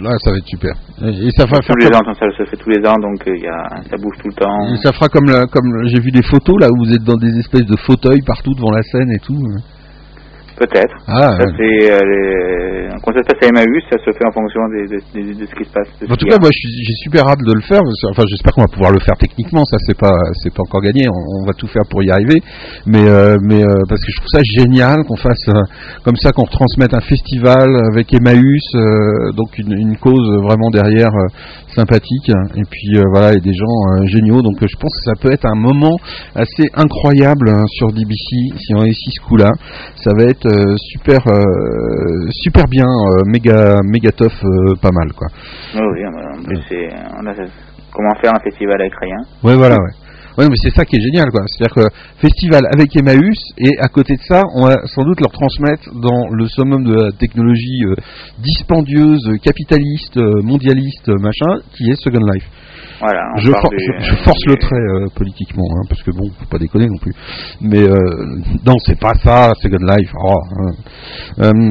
Là, ça va être super. Et, et ça va faire Tous les comme- ans, ça se fait tous les ans, donc euh, y a, ça bouge tout le temps. et ça fera comme, la- comme j'ai vu des photos là où vous êtes dans des espèces de fauteuils partout devant la scène et tout. Peut-être. Ah, ça, c'est, euh, les- quand ça se passe à Emmaüs, ça se fait en fonction des- de, de- de ce qui se passe. En tout cas, moi, j'ai super hâte de le faire. Enfin, j'espère qu'on va pouvoir le faire techniquement. Ça, c'est pas, c'est pas encore gagné. On, on va tout faire pour y arriver. Mais, euh, mais euh, parce que je trouve ça génial qu'on fasse euh, comme ça, qu'on retransmette un festival avec Emmaüs, euh, donc une, une cause vraiment derrière sympathique. Et puis euh, voilà, et des gens euh, géniaux. Donc, euh, je pense que ça peut être un moment assez incroyable hein, sur DBC si on réussit ce coup-là. Ça va être super, super bien, méga, méga tough, pas mal quoi. Oui, oui, en plus, c'est, on a comment faire un festival avec rien. Ouais, voilà, ouais. Ouais, mais c'est ça qui est génial, quoi. C'est-à-dire que festival avec Emmaüs, et à côté de ça, on va sans doute leur transmettre dans le summum de la technologie euh, dispendieuse, capitaliste, euh, mondialiste, euh, machin, qui est Second Life. Voilà. Je, for- je- je force le trait euh, politiquement, hein, parce que bon, faut pas déconner non plus. Mais euh, non, c'est pas ça, Second Life. Oh, hein.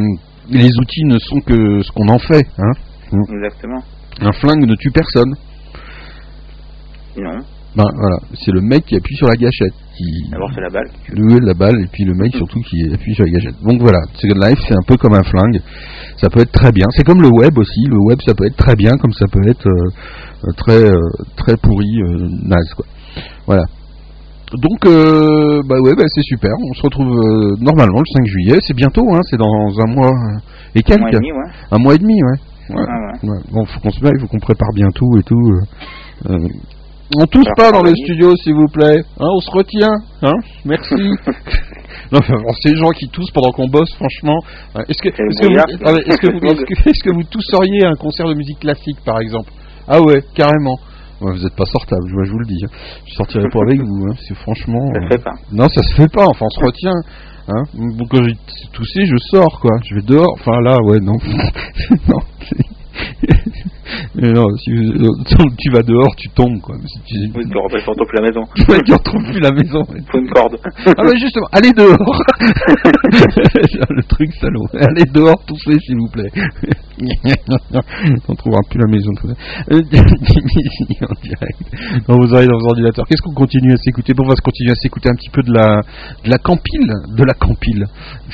Les outils ne sont que ce qu'on en fait. Hein. Exactement. Un flingue ne tue personne. Non. Ben voilà, c'est le mec qui appuie sur la gâchette. Qui... D'abord, c'est la balle. Oui, la balle, et puis le mec surtout qui appuie sur la gâchette. Donc voilà, Second Life, c'est un peu comme un flingue. Ça peut être très bien. C'est comme le web aussi. Le web, ça peut être très bien, comme ça peut être euh, très euh, très pourri, euh, naze quoi. Voilà. Donc, euh, bah ouais, bah c'est super. On se retrouve normalement le 5 juillet. C'est bientôt, hein. C'est dans un mois et quelques. mois et demi, ouais. Un mois et demi, ouais. Ouais. Ah Ouais. Bon, faut qu'on se il faut qu'on prépare bien tout et tout. Euh, euh, on tousse pas dans le studio, s'il vous plaît. Hein, on se retient. Hein Merci. non, ces gens qui toussent pendant qu'on bosse, franchement. euh, Est-ce que, vous, que, tousseriez à un concert de musique classique, par exemple? Ah ouais, carrément. Ouais, vous n'êtes pas sortable, je vous le dis. hein. Je sortirai pas avec vous, hein, parce franchement. Ça se euh, fait pas. Non, ça se fait pas. Enfin, on se retient. Hein quand j'ai toussé, je sors, quoi. Je vais dehors. Enfin, là, ouais, non. non. Mais non, si vous- tu vas dehors, tu tombes, quoi. Si tu... Oui, tu ne surtout plus la maison. Ouais, tu retrouves plus la maison. Faut une corde. Ah bah justement, allez dehors Le truc salaud. Allez dehors, toussez s'il vous plaît. On trouvera plus la maison. Euh, Dimitri, en direct. Dans vos oreilles, dans vos ordinateurs. Qu'est-ce qu'on continue à s'écouter? Bon, on va se continuer à s'écouter un petit peu de la, de la campile. De la campile.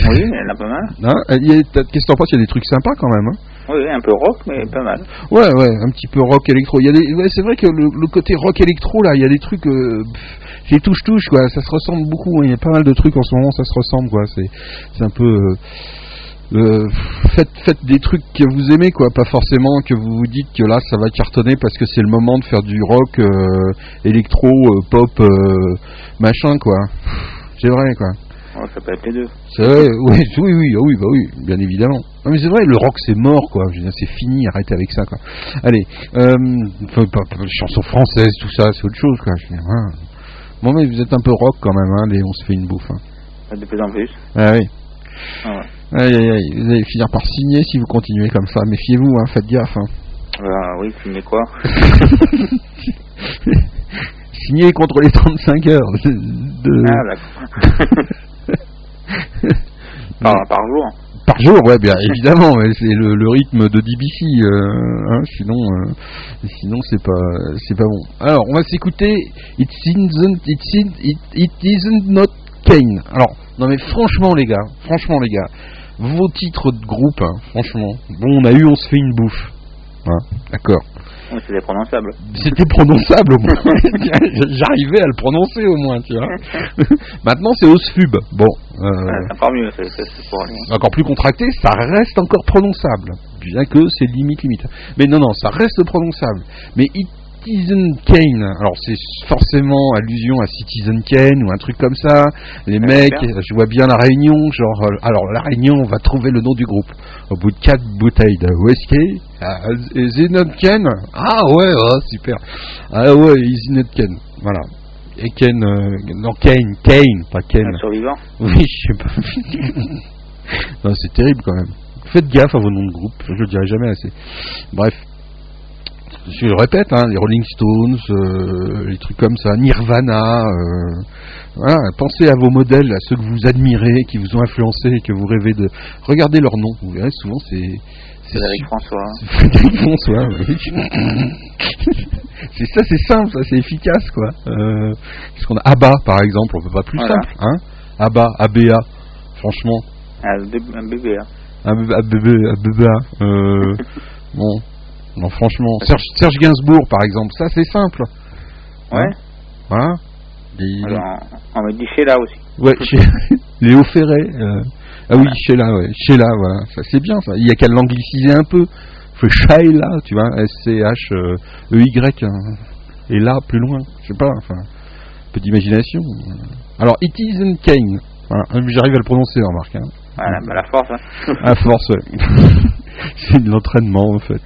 Oui, elle a pas mal. Hein Il y a- t'as- Qu'est-ce que t'en penses? Il y a des trucs sympas quand même. Hein Oui, un peu rock, mais pas mal. Ouais, ouais, un petit peu rock électro. Il y a des, ouais, c'est vrai que le, le côté rock électro là, il y a des trucs, euh, pff, c'est touche touche quoi. Ça se ressemble beaucoup. hein. Il y a pas mal de trucs en ce moment, ça se ressemble quoi. C'est, c'est un peu. euh, euh, faites, faites des trucs que vous aimez quoi, pas forcément que vous vous dites que là ça va cartonner parce que c'est le moment de faire du rock euh, électro, euh, pop, machin quoi. C'est vrai quoi. Ça peut être les deux. C'est vrai, oui, oui, oui, ah oui, bah oui, bien évidemment. Non, mais c'est vrai, le rock c'est mort, quoi. Je veux dire, c'est fini, arrêtez avec ça, quoi. Allez, euh, pas- chansons françaises, tout ça, c'est autre chose, quoi. Je veux dire, hein. Bon, mais vous êtes un peu rock quand même, hein, les on se fait une bouffe. hein. De plus en plus. Ah oui. Ah ouais. Aïe, aïe, aïe, vous allez finir par signer si vous continuez comme ça. Méfiez-vous, hein, faites gaffe. Hein. Euh, oui, signer quoi? Signez contre les 35 heures de... Ah. par, par jour. Par jour, ouais, bien évidemment, c'est le, le rythme de DBC, euh, hein, sinon, euh, sinon c'est pas, c'est pas bon. Alors, on va s'écouter It isn't, it, isn't- it, it isn't not Kane. Alors, non mais franchement les gars, franchement les gars, vos titres de groupe, hein, franchement, bon, on a eu, on se fait une bouffe, hein, d'accord. Oui, c'est prononçable. C'était prononçable au moins. J'arrivais à le prononcer au moins, tu vois. Maintenant c'est Osfub. Bon, euh, Ah, encore mieux, c'est pour encore plus contracté, ça reste encore prononçable. Bien que c'est limite limite. Mais non, non, ça reste prononçable. Mais Citizen Kane, alors c'est forcément allusion à Citizen Kane ou un truc comme ça. Les mecs, je vois bien la réunion, genre, euh, alors la réunion, on va trouver le nom du groupe. Au bout de quatre bouteilles de whisky, ah, is it not Ken Ah ouais, oh, super. Ah ouais, is it not Ken Voilà. Et Ken, euh, non Kane, Kane, pas Ken. Un survivant Oui, je sais pas. non, c'est terrible quand même. Faites gaffe à vos noms de groupe, je le dirai jamais assez. Bref. Je le répète, hein, les Rolling Stones, euh, les trucs comme ça, Nirvana, euh, voilà, pensez à vos modèles, à ceux que vous admirez, qui vous ont influencé et que vous rêvez de. Regardez leurs noms, vous verrez souvent c'est. C'est Frédéric François. Frédéric François, oui. c'est ça, c'est simple, ça, c'est efficace, quoi. Euh, qu'est-ce qu'on a ABBA, par exemple, on peut pas plus Voilà. simple, hein ABBA, ABA, franchement, Un, bébé- un hein. ABBA, ABBA, euh, bon, non, franchement, Serge, Serge Gainsbourg, par exemple, ça, c'est simple. Ouais. Voilà. Des- Alors, on me dit Sheila aussi. Ouais, chez Léo Ferré. euh, Ah oui, Sheila, ouais. Sheila, voilà. Ça, c'est bien, ça. Il y a qu'à l'angliciser un peu. Faut Sheila, tu vois. S-C-H-E-Y. hein. Et là, plus loin. Je sais pas, enfin. Un peu d'imagination. Alors, It isn't Kane. Voilà. J'arrive à le prononcer, remarque. Hein. Voilà, bah, la force. Hein. À force, ouais. c'est de l'entraînement, en fait.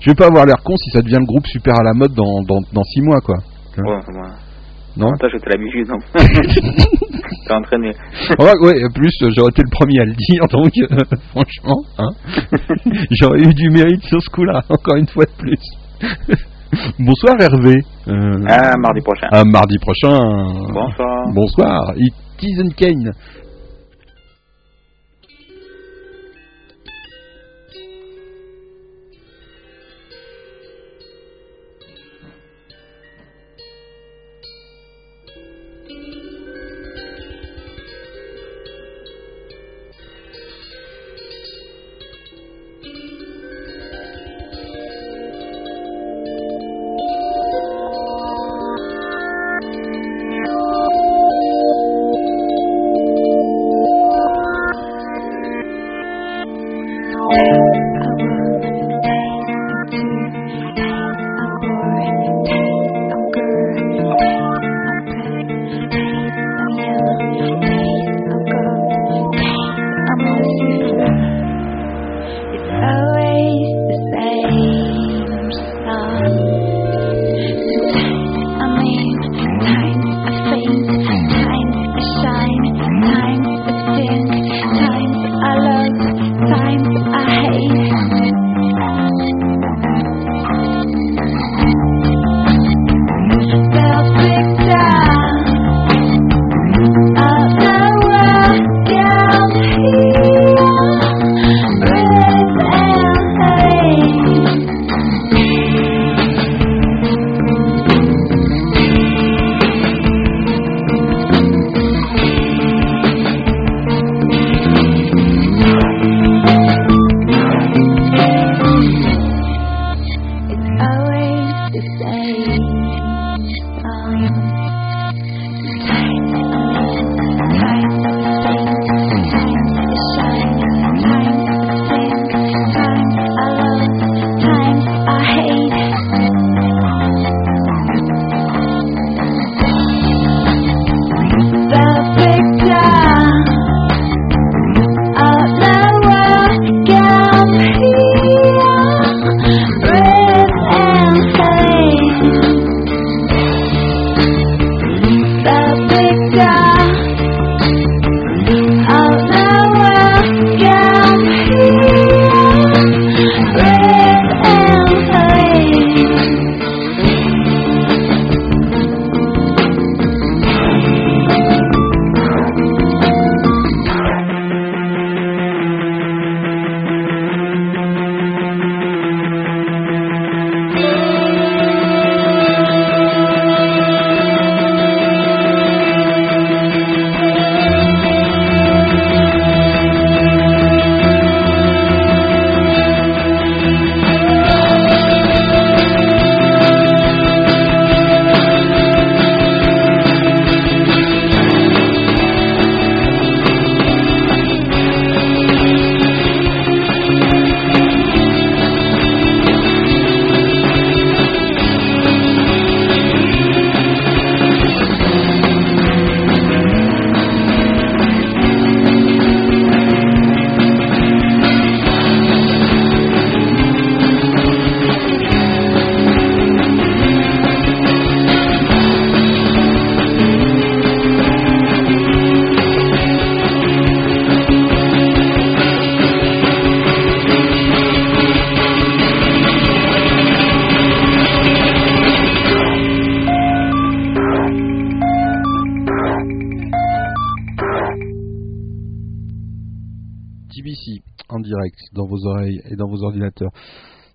Je vais pas avoir l'air con si ça devient le groupe super à la mode dans, dans, dans six mois, quoi. Ouais. Non Toi, j'étais l'habitude, donc. T'es entraîné. Ouais, ouais, plus, j'aurais été le premier à le dire, donc, euh, franchement, hein, j'aurais eu du mérite sur ce coup-là, encore une fois de plus. Bonsoir Hervé. Euh, À mardi prochain. à mardi prochain. Bonsoir. Bonsoir. Kane.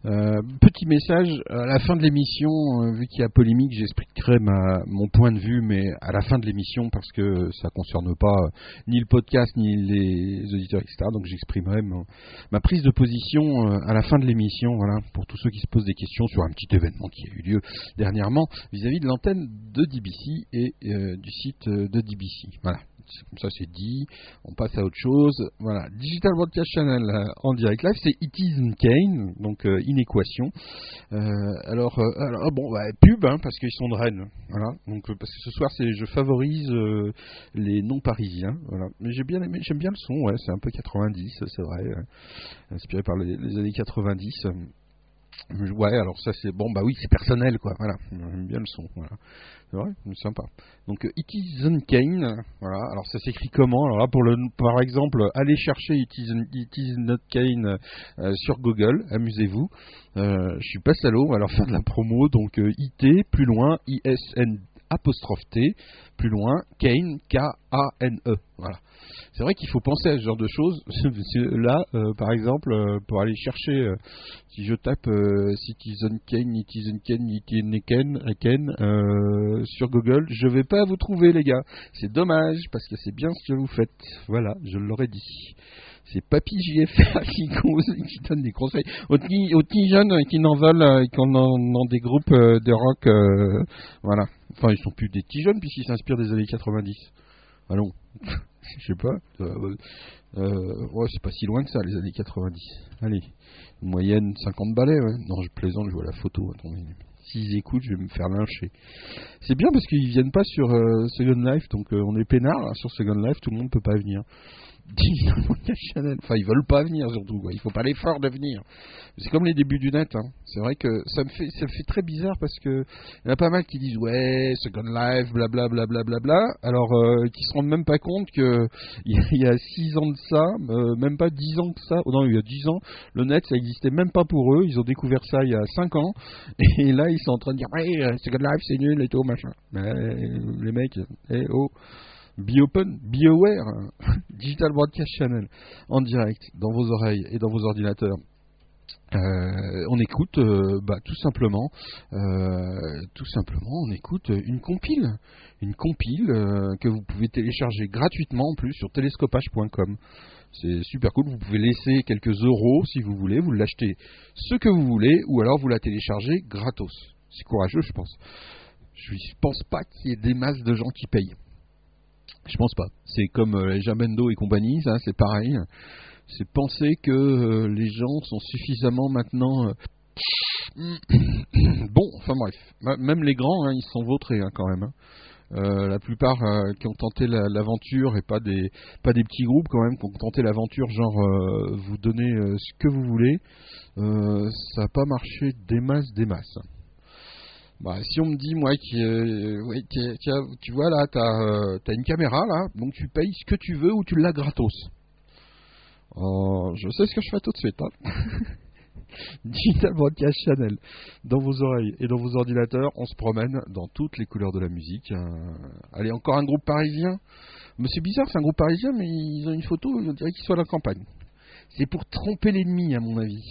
Euh, petit message à la fin de l'émission, euh, vu qu'il y a polémique, j'expliquerai mon point de vue, mais à la fin de l'émission parce que ça concerne pas euh, ni le podcast ni les auditeurs, etc. Donc j'exprimerai ma prise de position à la fin de l'émission, voilà, pour tous ceux qui se posent des questions sur un petit événement qui a eu lieu dernièrement vis-à-vis de l'antenne de DBC et du site de DBC. Voilà. Comme ça, c'est dit. On passe à autre chose. Voilà. Digital Broadcast Channel euh, en direct live, c'est It Isn't Kane, donc euh, Inéquation. Euh, alors, alors, bon, bah, pub, hein, parce qu'ils sont de Rennes. Voilà. Donc, parce que ce soir, je favorise les non parisiens. Voilà. Mais j'aime bien le son. Ouais, c'est un peu 90, c'est vrai. inspiré par les années 90. Ouais, alors ça c'est bon, bah oui, c'est personnel quoi. Voilà, j'aime bien le son. Voilà, c'est vrai, sympa. Donc euh, It Isn't Kane, voilà. Alors ça s'écrit comment? Alors là, pour le, par exemple, allez chercher It Isn't, It Is Not Kane euh, sur Google, amusez-vous. Euh, je suis pas salaud, leur faire de la promo. Donc IT plus loin, I S N apostrophe T plus loin, Kane K A N E. Voilà. C'est vrai qu'il faut penser à ce genre de choses. Là, euh, par exemple, euh, pour aller chercher, euh, si je tape Citizen Kane, Citizen Kane, Citizen Kane, Kane sur Google, je vais pas vous trouver, les gars. C'est dommage parce que c'est bien ce que vous faites. Voilà, je l'aurais dit. C'est Papy JFR qui, qui donne des conseils aux petits, jeunes qui n'en veulent, qui en dans des groupes de rock. voilà. Enfin, ils sont plus des petits jeunes puisqu'ils s'inspirent des années 90. Allons. Je sais pas. Euh, euh, ouais, c'est pas si loin que ça, les années 90. Allez. Une moyenne 50 balais, ouais. Non, je plaisante, je vois la photo. Attendez. S'ils écoutent, je vais me faire lyncher. C'est bien parce qu'ils viennent pas sur euh, Second Life, donc on est peinard hein, sur Second Life, tout le monde peut pas venir. Channel. Enfin, ils veulent pas venir surtout. Quoi. Il faut pas l'effort de venir. C'est comme les débuts du net. Hein. C'est vrai que ça me fait, très bizarre parce que il y en a pas mal qui disent ouais, Second Life, blablabla. Alors euh, qui se rendent même pas compte que il y a- il y a 6 ans de ça, euh, même pas 10 ans que ça. Oh non, il y a 10 ans, le net ça existait même pas pour eux. Ils ont découvert ça il y a 5 ans et là ils sont en train de dire ouais, Second Life c'est nul et tout machin. Euh, les mecs, eh oh. Be open, be aware, Digital Broadcast Channel en direct dans vos oreilles et dans vos ordinateurs. Euh, on écoute euh, bah, tout simplement, euh, tout simplement, on écoute une compile, une compile que vous pouvez télécharger gratuitement en plus sur télescopage.com. C'est super cool. Vous pouvez laisser quelques euros si vous voulez. Vous l'achetez ce que vous voulez, ou alors vous la téléchargez gratos. C'est courageux, je pense. Je pense pas qu'il y ait des masses de gens qui payent. Je pense pas. C'est comme euh, les Jamendo et compagnie, ça, c'est pareil. C'est penser que euh, les gens sont suffisamment maintenant. euh, bon, enfin bref. Même les grands, hein, ils sont vautrés hein, quand même. hein. La plupart qui ont tenté la- l'aventure et pas des pas des petits groupes quand même qui ont tenté l'aventure genre vous donner ce que vous voulez ça n'a pas marché des masses des masses bah, si on me dit, moi, qui, euh, tu vois là, euh, t'as une caméra là, donc tu payes ce que tu veux ou tu l'as gratos. Oh, je sais ce que je fais tout de suite. Hein. Digital Broadcast Channel. Dans vos oreilles et dans vos ordinateurs, on se promène dans toutes les couleurs de la musique. Euh, allez, encore un groupe parisien? Mais c'est bizarre, c'est un groupe parisien, mais ils ont une photo, on dirait qu'ils sont à la campagne. C'est pour tromper l'ennemi, à mon avis.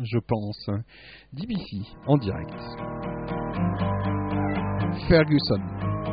Je pense. DBC, en direct. Ferguson.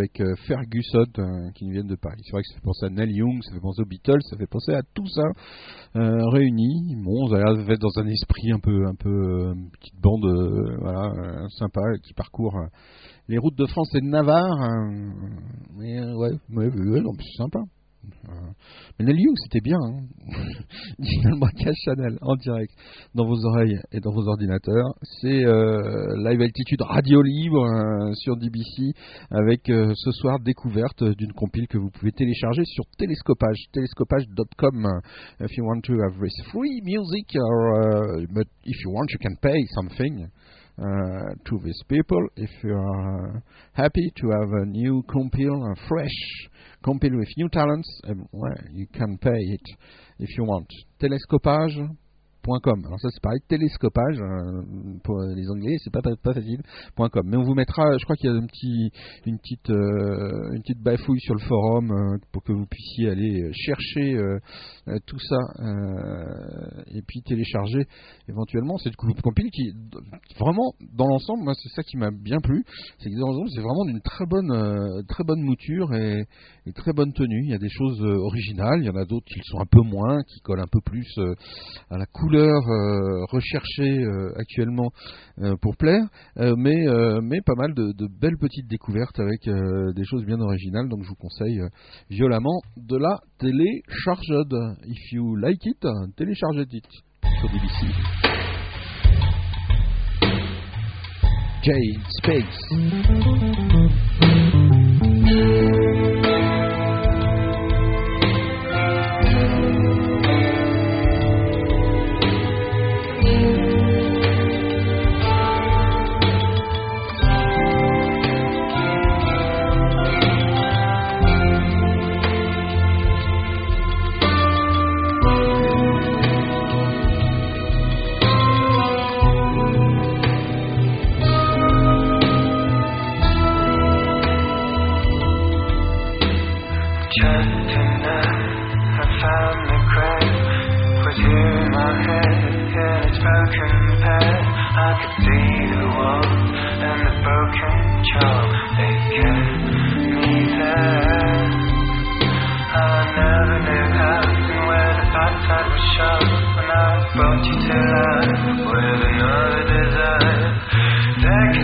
Avec euh, Ferguson euh, qui viennent de Paris. C'est vrai que ça fait penser à Neil Young, ça fait penser aux Beatles, ça fait penser à tout ça euh, réuni. Bon, ça a l'air dans un esprit un peu, un peu petite bande, sympa qui parcourt les routes de France et de Navarre. euh, mais ouais, c'est sympa. Mais Young, c'était bien. Hein. Braquage Chanel en direct dans vos oreilles et dans vos ordinateurs. C'est euh, Live Altitude Radio Libre euh, sur DBC avec euh, ce soir découverte d'une compile que vous pouvez télécharger sur Télescopage, télescopage.com. If you want to have free music, or, uh, but if you want, you can pay something. Uh, to these people, if you are happy to have a new compile, a fresh compile with new talents, um, well, you can pay it if you want. Télescopage.com. Alors ça c'est pareil, télescopage euh, pour les Anglais, c'est pas, pas, facile. .com. Mais on vous mettra, je crois qu'il y a un petit, une petite, euh, une petite bafouille sur le forum euh, pour que vous puissiez aller chercher euh, euh, tout ça et puis télécharger éventuellement cette cou- compile qui vraiment dans l'ensemble, moi c'est ça qui m'a bien plu, c'est que dans l'ensemble c'est vraiment d'une très bonne, très bonne mouture et, et très bonne tenue. Il y a des choses originales, il y en a d'autres qui le sont un peu moins, qui collent un peu plus à la couleur euh, recherchée euh, actuellement euh, pour plaire, mais, mais pas mal de, belles petites découvertes avec des choses bien originales. Donc je vous conseille violemment de la télécharger. If you like it, téléchargez it sur BBC. Jade Space.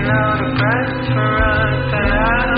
Out a breath for us and out.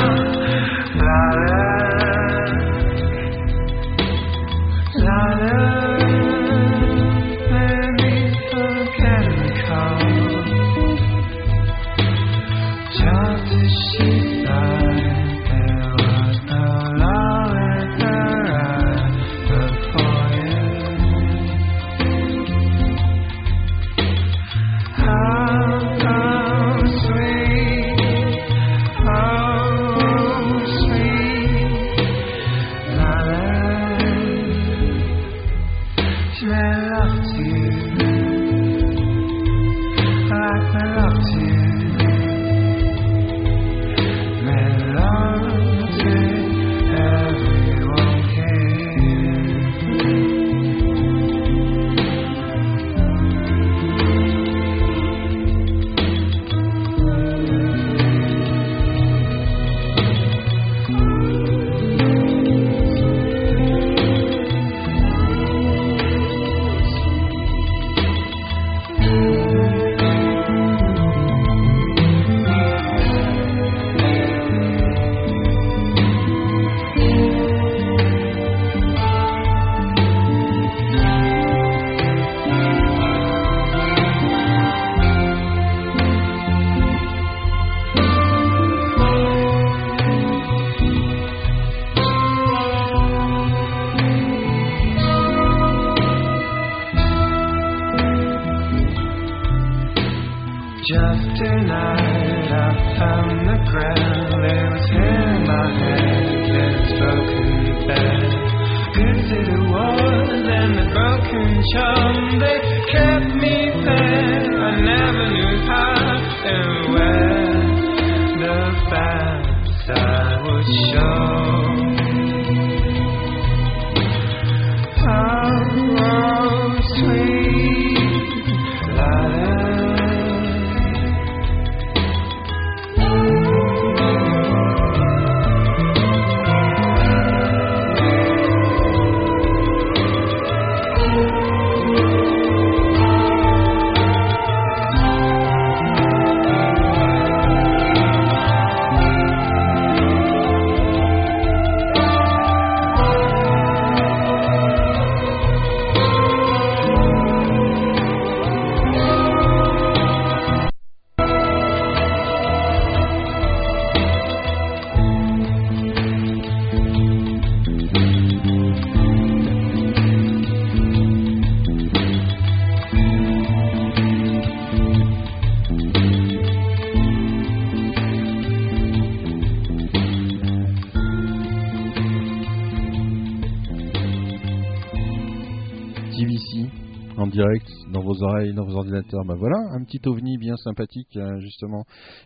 Bah voilà, un petit ovni bien sympathique, euh, justement.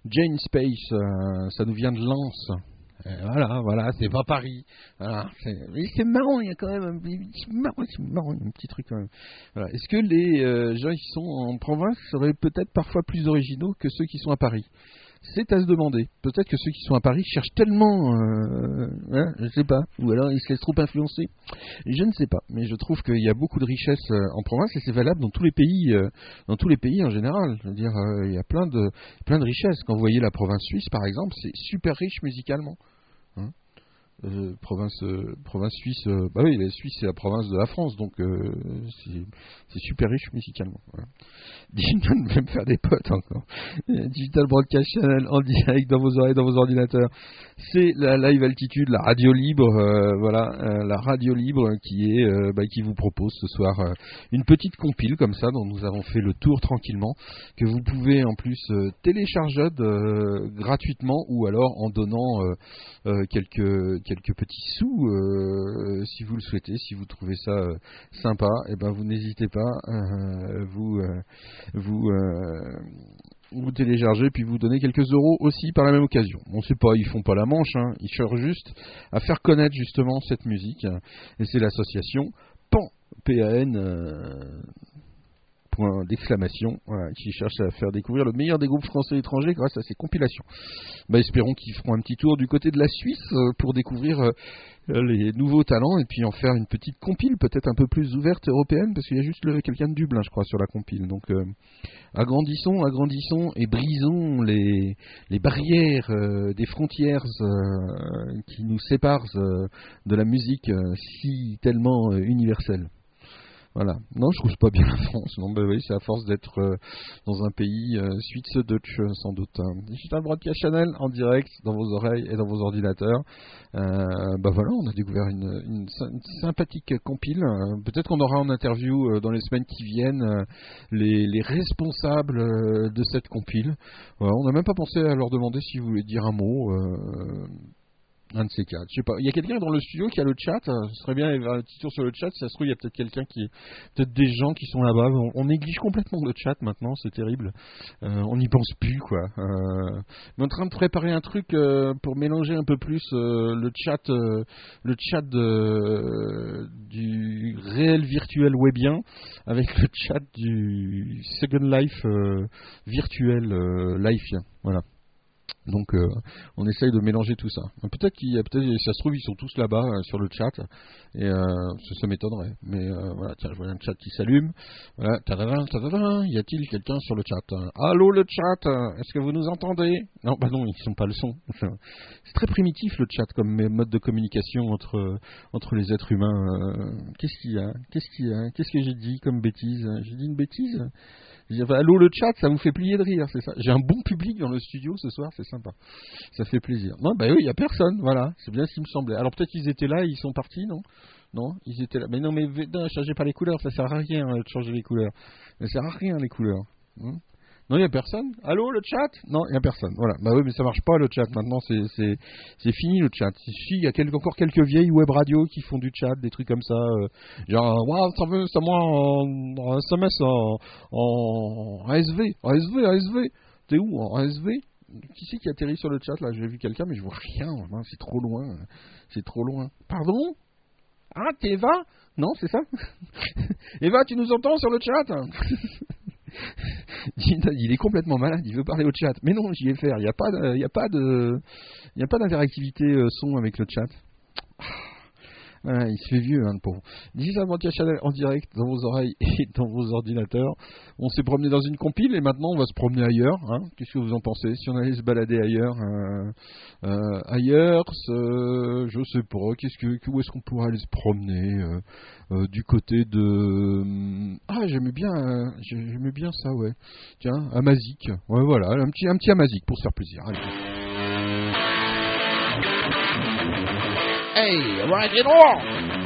Jane Space, euh, ça nous vient de Lens. Euh, voilà, voilà, c'est pas Paris. Voilà, c'est marrant, il y a quand même un marrant, marrant, un petit truc quand même. Est-ce que les gens qui sont en province seraient peut-être parfois plus originaux que ceux qui sont à Paris? C'est à se demander. Peut-être que ceux qui sont à Paris cherchent tellement, euh, hein, je sais pas, ou alors ils se laissent trop influencer. Je ne sais pas, mais je trouve qu'il y a beaucoup de richesses euh, en province et c'est valable dans tous les pays, euh, dans tous les pays en général. Je veux dire, il y a plein de, plein de richesses. Quand vous voyez la province suisse, par exemple, c'est super riche musicalement. Euh, province, euh, province suisse, euh, bah oui, la Suisse c'est la province de la France, donc c'est super riche musicalement. Digital même faire des potes encore. Digital Broadcast Channel en direct dans vos oreilles, dans vos ordinateurs. C'est la live altitude, la radio libre, voilà, la radio libre qui est, bah, qui vous propose ce soir une petite compile comme ça dont nous avons fait le tour tranquillement, que vous pouvez en plus télécharger gratuitement ou alors en donnant quelques quelques petits sous euh, si vous le souhaitez, si vous trouvez ça euh, sympa, et ben vous n'hésitez pas, euh, vous vous vous téléchargez puis vous donnez quelques euros aussi par la même occasion. On sait pas, ils font pas la manche, hein, ils cherchent juste à faire connaître justement cette musique et c'est l'association PAN PAN point d'exclamation qui cherche à faire découvrir le meilleur des groupes français et étrangers grâce à ces compilations. Bah, espérons qu'ils feront un petit tour du côté de la Suisse euh, pour découvrir euh, les nouveaux talents et puis en faire une petite compile peut-être un peu plus ouverte européenne parce qu'il y a juste quelqu'un de Dublin je crois sur la compile. Donc euh, agrandissons, agrandissons et brisons les, les barrières euh, des frontières euh, qui nous séparent euh, de la musique euh, si tellement euh, universelle. Voilà. Non, je trouve pas bien la France. Non, bah oui, c'est à force d'être euh, dans un pays euh, Suisse Dutch, euh, sans doute. hein. Digital Broadcast Channel en direct dans vos oreilles et dans vos ordinateurs. Euh, bah voilà, on a découvert une, une sy- une sympathique compile. Peut-être qu'on aura en interview dans les semaines qui viennent les, les responsables de cette compile. On n'a même pas pensé à leur demander s'ils voulaient dire un mot. Un de ces quatre. Je sais pas. Il y a quelqu'un dans le studio qui a le chat. euh, Ce serait bien un petit tour sur le chat. Si ça se trouve, il y a peut-être quelqu'un qui, peut-être des gens qui sont là-bas. On, néglige complètement le chat maintenant. C'est terrible. Euh, on n'y pense plus, quoi. Euh, on est en train de préparer un truc euh, pour mélanger un peu plus euh, le chat, euh, le chat de- du réel virtuel webien avec le chat du Second Life euh, virtuel lifeien. Voilà. Donc euh, on essaye de mélanger tout ça. Peut-être qu'il peut-être ça se trouve ils sont tous là-bas euh, sur le chat et euh, ça, m'étonnerait. Mais voilà, tiens, je vois un chat qui s'allume. Voilà, y a-t-il quelqu'un sur le chat? Allô le chat, est-ce que vous nous entendez? Non, bah non, ils sont pas le son. C'est très primitif le chat comme mode de communication entre entre les êtres humains. Qu'est-ce qu'il y a? Qu'est-ce qu'il y a? Qu'est-ce que j'ai dit comme bêtise? J'ai dit une bêtise? Enfin, Allô le chat, ça vous fait plier de rire, c'est ça. J'ai un bon public dans le studio ce soir, c'est sympa. Ça fait plaisir. Non, bah oui, il y a personne, voilà. C'est bien ce qui me semblait. Alors peut-être qu'ils étaient là, et ils sont partis, non? Non, ils étaient là. Mais non, mais non, changez pas les couleurs, ça sert à rien euh, de changer les couleurs. Ça sert à rien les couleurs. Hein non, il n'y a personne. Allô, le chat? Non, il n'y a personne. Voilà. Bah oui, mais ça marche pas le chat. Maintenant, c'est fini le chat. Il y a encore quelques vieilles web radios qui font du chat, des trucs comme ça, euh, genre waouh, ça veut, ça moi en, en SMS en, en ASV, ASV, ASV. T'es où en ASV Qui c'est qui atterrit sur le chat là? J'ai vu quelqu'un, mais je vois rien. vraiment, C'est trop loin. C'est trop loin. Pardon? Ah, t'es Eva? Non, c'est ça? Eva, tu nous entends sur le chat? il est complètement malade, il veut parler au chat. Mais non, j'y ai faire. Il n'y a pas, d'interactivité euh, son avec le chat. Il se fait vieux, hein, le pauvre. Digital Broadcast Channel en direct dans vos oreilles et dans vos ordinateurs. On s'est promené dans une compile et maintenant on va se promener ailleurs. hein. Qu'est-ce que vous en pensez? Si on allait se balader ailleurs, euh, euh, ailleurs, ce- je sais pas. Qu'est-ce que, où est-ce qu'on pourrait aller se promener euh, euh, Du côté de ah j'aimais bien, euh, j'aimais bien ça ouais. Tiens, Amazic. Ouais voilà, un petit, un petit Amazic pour se faire plaisir. Allez. Hey, rock it on!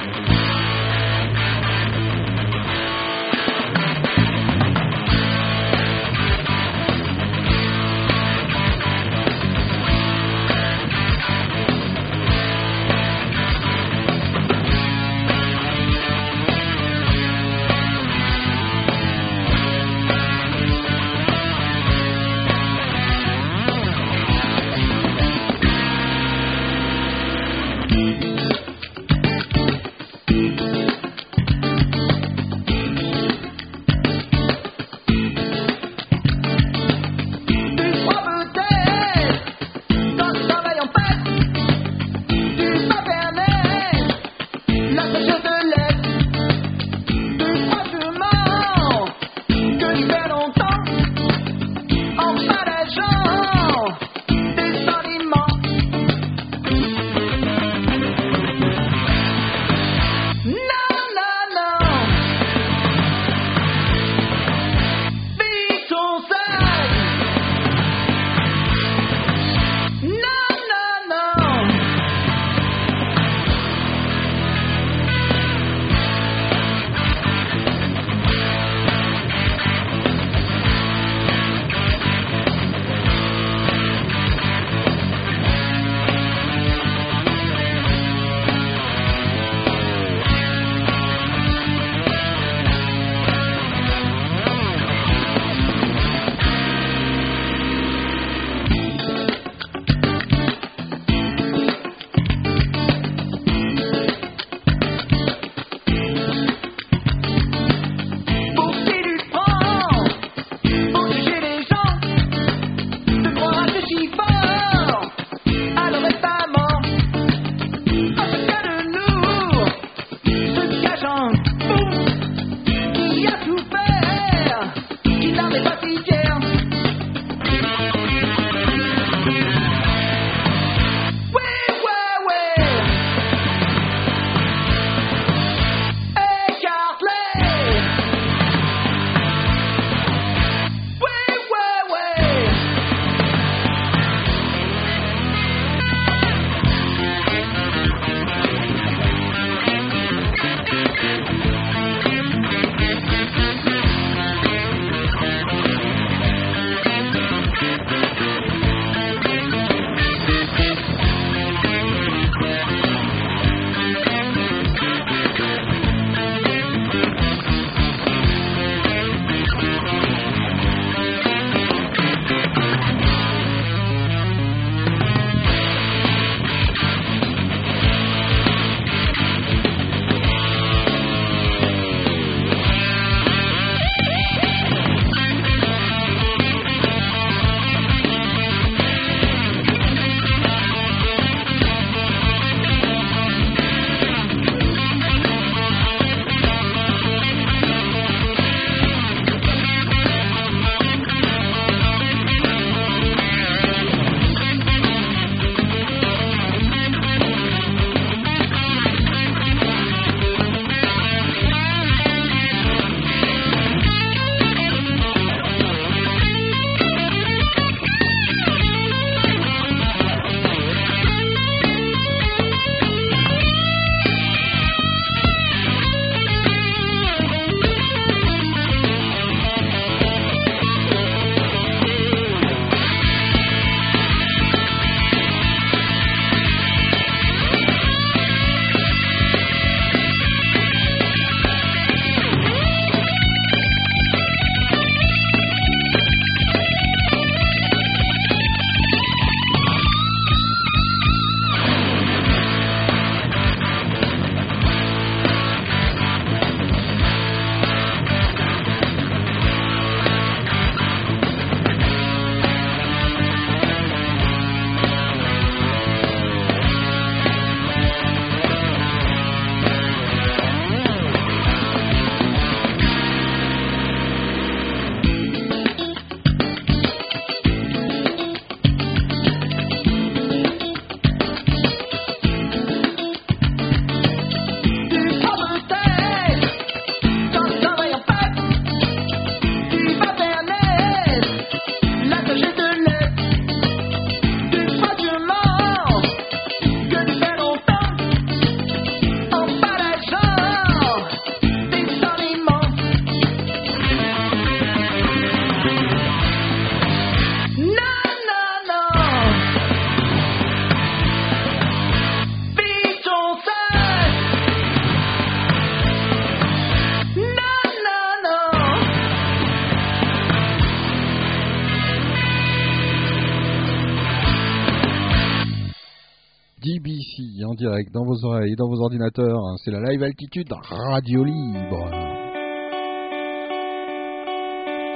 direct dans vos oreilles, dans vos ordinateurs. Hein, c'est la live altitude radio libre.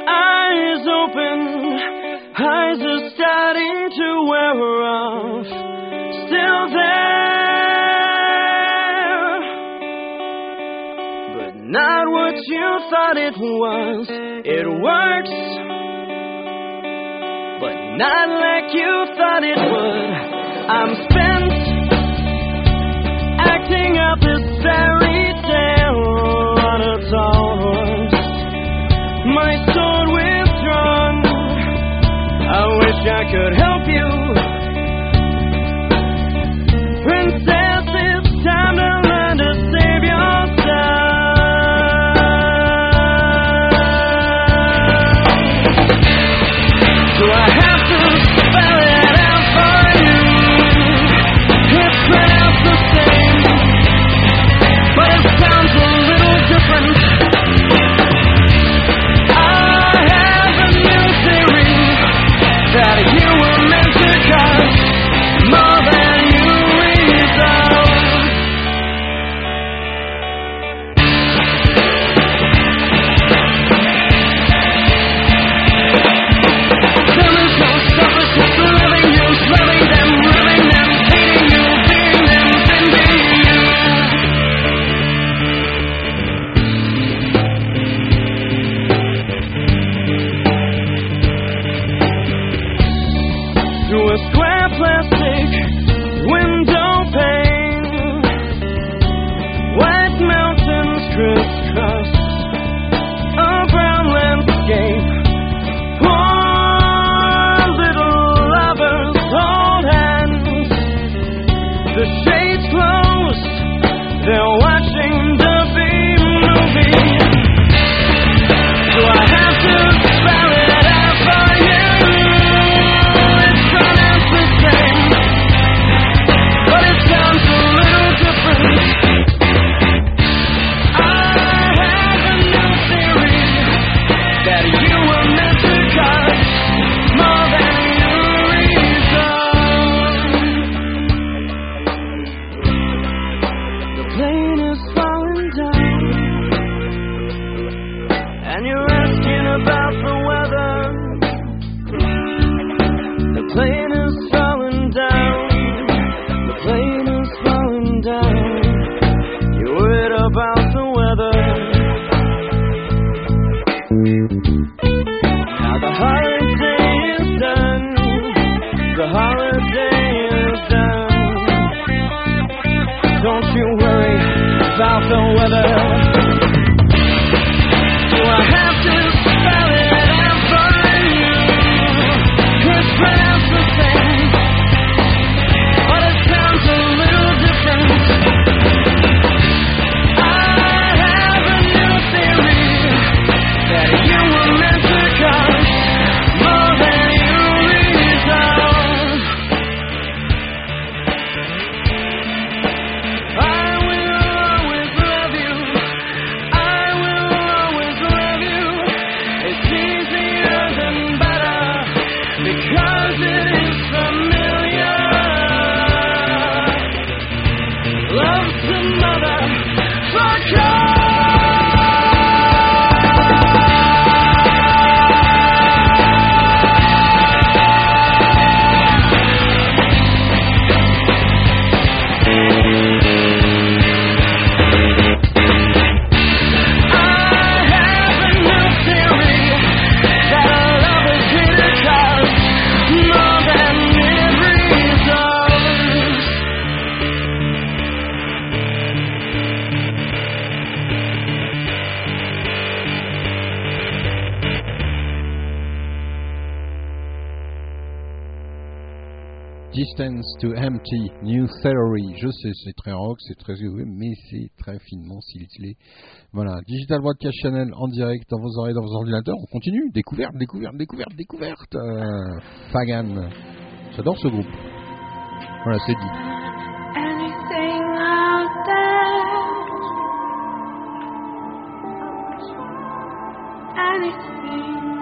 Eyes open, eyes are starting to wear off. Still there, but not what you thought it was. It works. But not like you thought it would. I'm spending. fairy tale on horse. My sword. I wish I could help you. c'est très rock, c'est très mais c'est très finement ciselé. Voilà, Digital Broadcast Channel en direct dans vos oreilles, dans vos ordinateurs. On continue, découverte, découverte, découverte, découverte. Euh, Fagan, j'adore ce groupe. Voilà, c'est dit. anything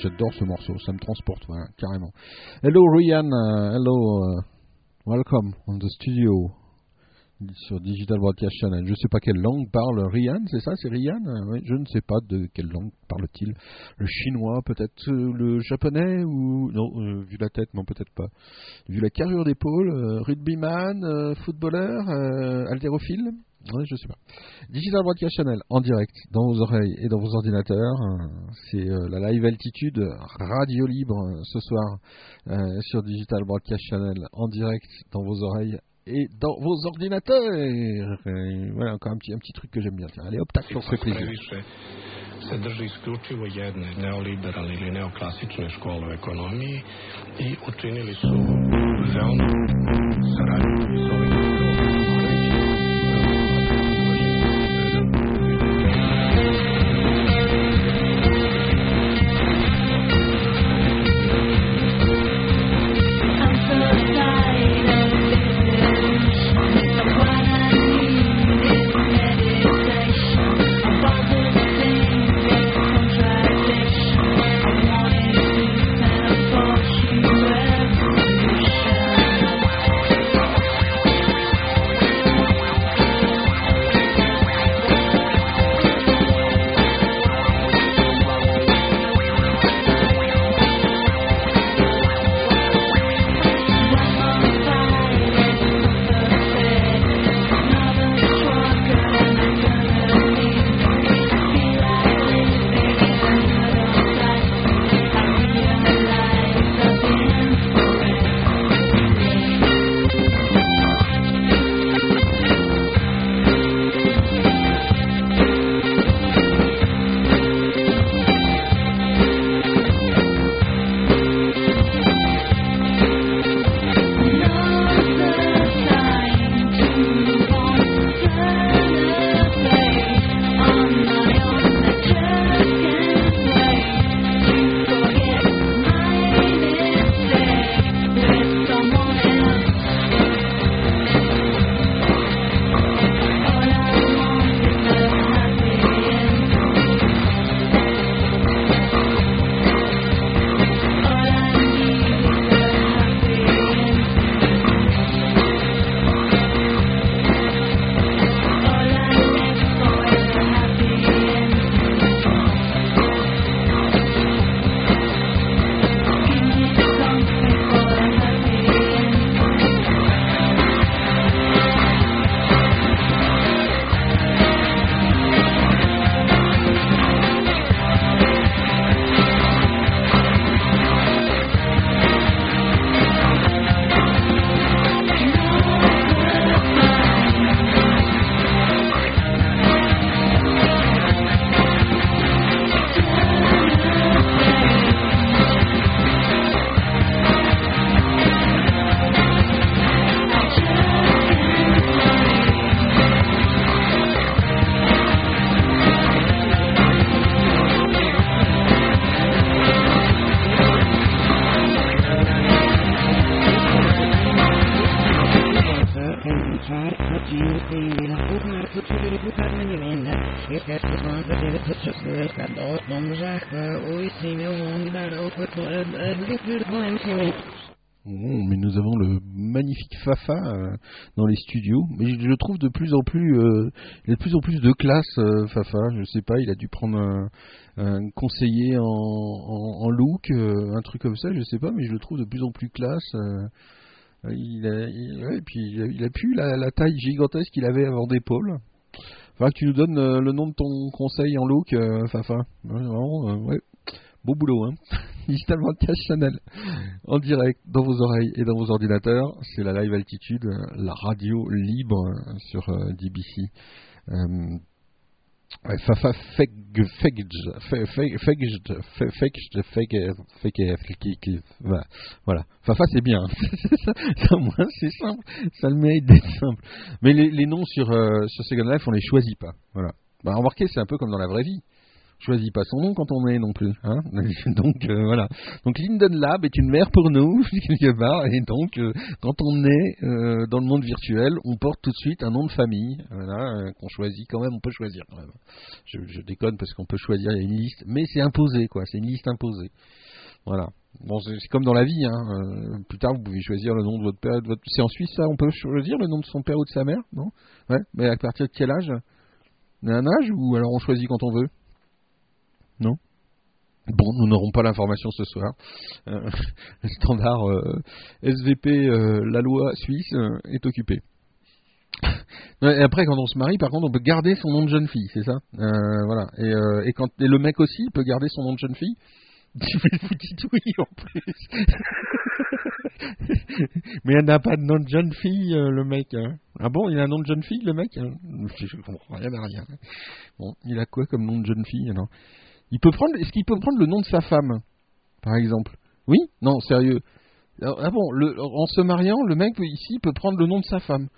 J'adore ce morceau, ça me transporte, carrément. Hello Ryan, uh, hello, uh, welcome on the studio sur Digital Broadcast Channel. Je ne sais pas quelle langue parle Ryan, c'est ça, c'est Ryan? Euh, Je ne sais pas de quelle langue parle-t-il. Le chinois, peut-être euh, le japonais ou non, euh, vu la tête, non peut-être pas. Vu la carrure d'épaule, euh, rugbyman, euh, footballeur, euh, haltérophile? Ouais, je sais pas. Digital Broadcast Channel en direct dans vos oreilles et dans vos ordinateurs. C'est euh, la live altitude radio libre euh, ce soir euh, sur Digital Broadcast Channel en direct dans vos oreilles et dans vos ordinateurs. Et voilà encore un petit, un petit truc que j'aime bien. Tiens, allez hop, tac, on se fait plaisir. Se drži isključivo jedne neoliberalne ili neoklasične škole u ekonomiji i učinili su veoma saradnju s ovim Fafa euh, dans les studios. Mais je le trouve de plus en plus, euh, de plus en plus de classe, euh, Fafa. Je sais pas, il a dû prendre un, conseiller en, look, un truc comme ça. Je sais pas, mais je le trouve de plus en plus classe. il a, il, et puis il a, il plus la, taille gigantesque qu'il avait avant d'épaule. Faudra que tu nous donnes le nom de ton conseil en look, Fafa. Ouais, vraiment, ouais. Beau boulot, hein. Digital Broadcast Channel. En direct, dans vos oreilles et dans vos ordinateurs. C'est la live altitude, la radio libre sur euh, DBC. Euh, Fafa c'est bien. ça, ça, c'est simple. Le mérite d'être simple. Mais les, les noms sur, euh, sur Second Life, on les choisit pas. Voilà. Bah, remarquez, c'est un peu comme dans la vraie vie. Choisit pas son nom quand on est non plus. Hein donc euh, voilà. Donc Linden Lab est une mère pour nous quelque part, et donc euh, quand on est euh, dans le monde virtuel, on porte tout de suite un nom de famille, voilà, qu'on choisit quand même. On peut choisir quand même. Je, je déconne parce qu'on peut choisir, il y a une liste, mais c'est imposé quoi. C'est une liste imposée. Voilà. Bon, c'est comme dans la vie. Hein. plus tard, vous pouvez choisir le nom de votre père. C'est en Suisse, ça On peut choisir le nom de son père ou de sa mère Non? Ouais. Mais à partir de quel âge? Un âge ou alors on choisit quand on veut? Non Bon, nous n'aurons pas l'information ce soir. Euh, le standard euh, SVP, euh, la loi suisse, est occupé. Et après, quand on se marie, par contre, on peut garder son nom de jeune fille, c'est ça? Voilà. Et, le mec aussi, peut garder son nom de jeune fille? Vous dites oui en plus. Mais il n'a pas de nom de jeune fille, le mec. hein. Ah bon, il a un nom de jeune fille, le mec? Je comprends rien à rien. Bon, il a quoi comme nom de jeune fille alors? Il peut prendre. Est-ce qu'il peut prendre le nom de sa femme, par exemple? Oui? Non, sérieux. Ah bon, en se mariant, le mec ici peut prendre le nom de sa femme.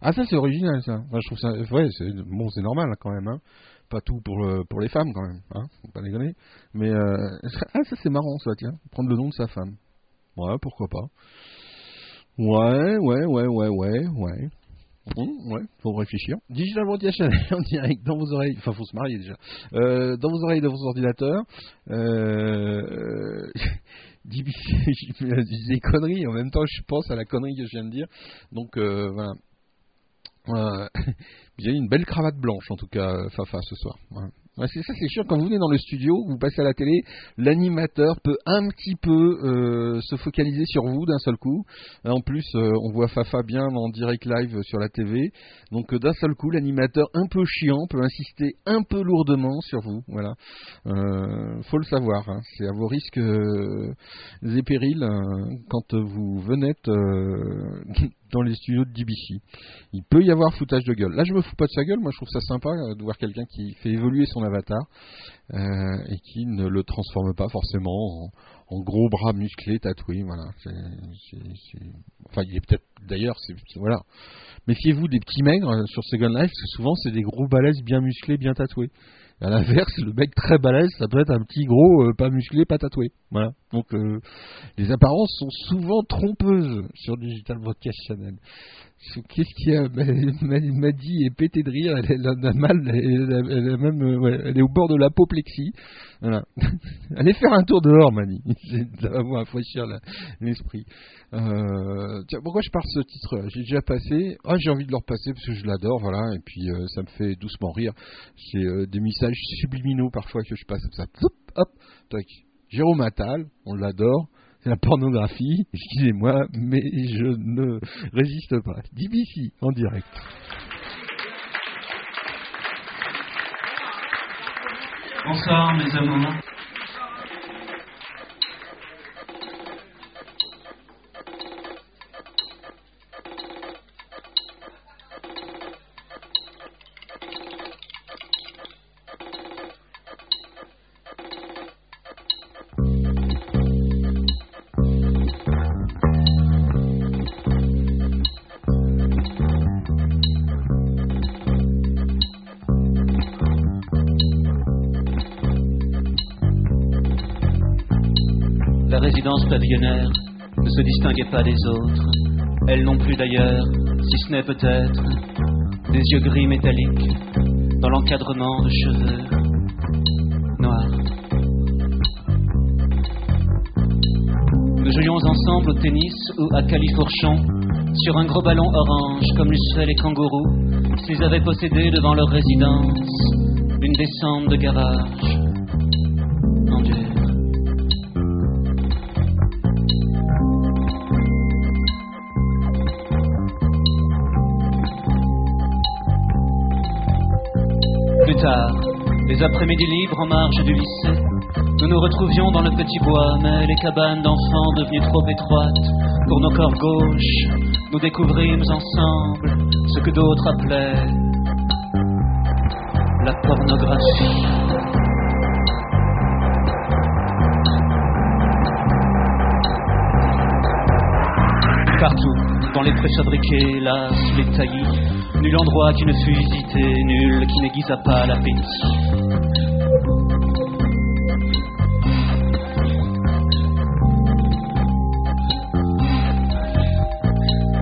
Ah ça c'est original ça. Je trouve ça. Ouais, bon, c'est normal quand même. Hein. Pas tout pour le- pour les femmes quand même. Hein, faut pas déconner. Mais euh, ah ça c'est marrant ça tiens. Prendre le nom de sa femme. Ouais, pourquoi pas. Ouais, ouais, ouais, ouais, ouais, ouais. Hum, ouais, faut réfléchir. Digital Broadcast en direct dans vos oreilles. Enfin, faut se marier déjà. Euh, dans vos oreilles, dans vos ordinateurs. Euh, des conneries. En même temps, je pense à la connerie que je viens de dire. Donc euh, voilà. Euh, a une belle cravate blanche en tout cas, euh, Fafa, ce soir. Ça, c'est sûr. Quand vous venez dans le studio, vous passez à la télé, l'animateur peut un petit peu euh, se focaliser sur vous d'un seul coup. En plus, euh, on voit Fafa bien en direct live sur la TV. Donc euh, d'un seul coup, l'animateur un peu chiant peut insister un peu lourdement sur vous. Voilà. Euh, faut le savoir. hein. C'est à vos risques euh, et périls euh, quand vous venez euh, dans les studios de DBC. Il peut y avoir foutage de gueule. Là, je me fous pas de sa gueule. Moi, je trouve ça sympa euh, de voir quelqu'un qui fait évoluer son avatar euh, et qui ne le transforme pas forcément en, gros bras musclés tatoués. Voilà. Enfin, il est peut-être d'ailleurs. Voilà. Méfiez-vous des petits maigres euh, sur Second Life, parce que souvent c'est des gros balèzes bien musclés, bien tatoués. À l'inverse, le mec très balèze, ça peut être un petit gros euh, pas musclé, pas tatoué. Voilà. Donc euh, les apparences sont souvent trompeuses sur Digital Broadcast Channel. Qu'est-ce qu'il y a Ma- Maddy est pétée de rire, elle, a mal, elle, a même, euh, elle est au bord de l'apoplexie. Allez faire un tour dehors, Mani. Ça va vous rafraîchir l'esprit. Euh, tiens, pourquoi je pars ce titre? J'ai déjà passé. Ah, j'ai envie de le repasser parce que je l'adore, voilà. Et puis euh, ça me fait doucement rire. C'est des messages subliminaux parfois que je passe comme ça. Hop, tac. Jérôme Attal, on l'adore. La pornographie, excusez-moi, mais je ne résiste pas. DBC en direct. Bonsoir mes amours. Ne se distinguait pas des autres. Elle non plus d'ailleurs, si ce n'est peut-être des yeux gris métalliques dans l'encadrement de cheveux noirs. Nous jouions ensemble au tennis ou à califourchon sur un gros ballon orange comme fait les kangourous s'ils avaient possédé devant leur résidence une descente de garage après-midi libres en marge du lycée, nous nous retrouvions dans le petit bois, mais les cabanes d'enfants devenues trop étroites pour nos corps gauches, nous découvrîmes ensemble ce que d'autres appelaient la pornographie. Partout, dans les préfabriqués, las, les taillis, nul endroit qui ne fût visité, nul qui n'aiguisa pas l'appétit.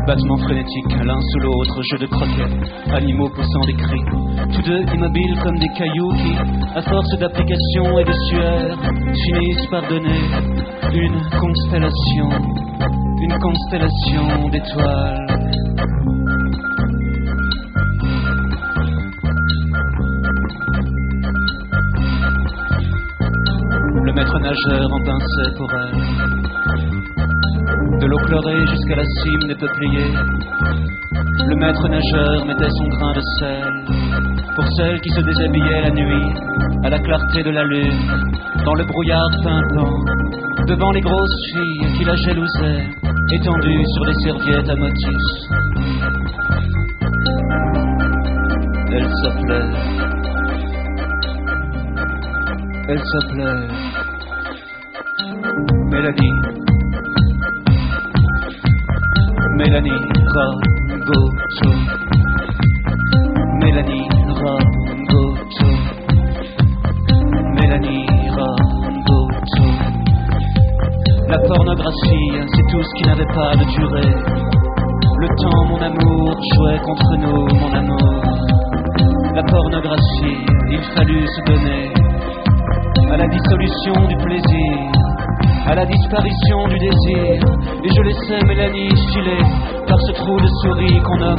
Battements frénétiques, l'un sous l'autre, jeu de croquets, animaux poussant des cris. Tous deux immobiles comme des cailloux qui, à force d'application et de sueur, finissent par donner une constellation, une constellation d'étoiles. Le maître nageur en pinçait pour elle. De l'eau chlorée jusqu'à la cime des peupliers. Le maître nageur mettait son grain de sel pour celle qui se déshabillait la nuit à la clarté de la lune, dans le brouillard pimpant, devant les grosses filles qui la jalousaient, étendues sur des serviettes à motifs. Elle s'appelait. Elle s'appelait. Qu'on nomme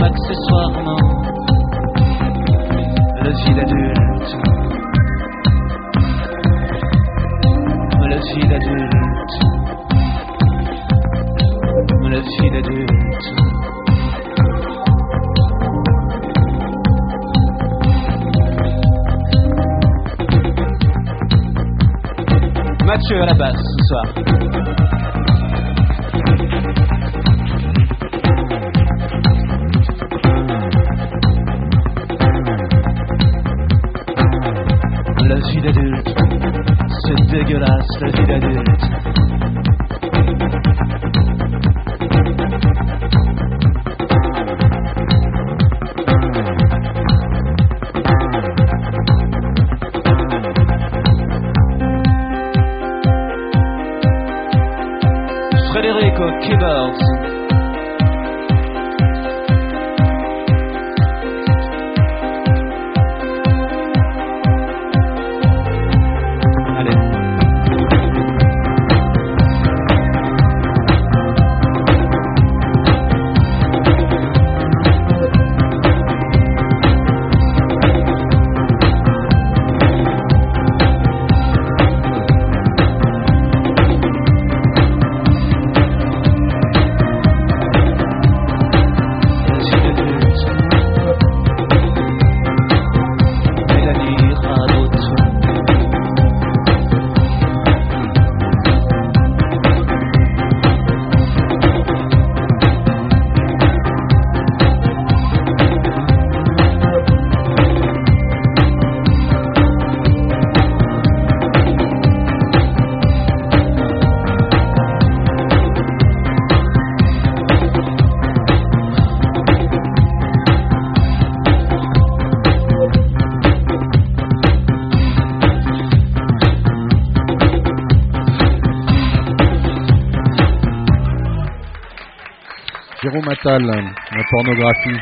Jérôme Attal, la pornographie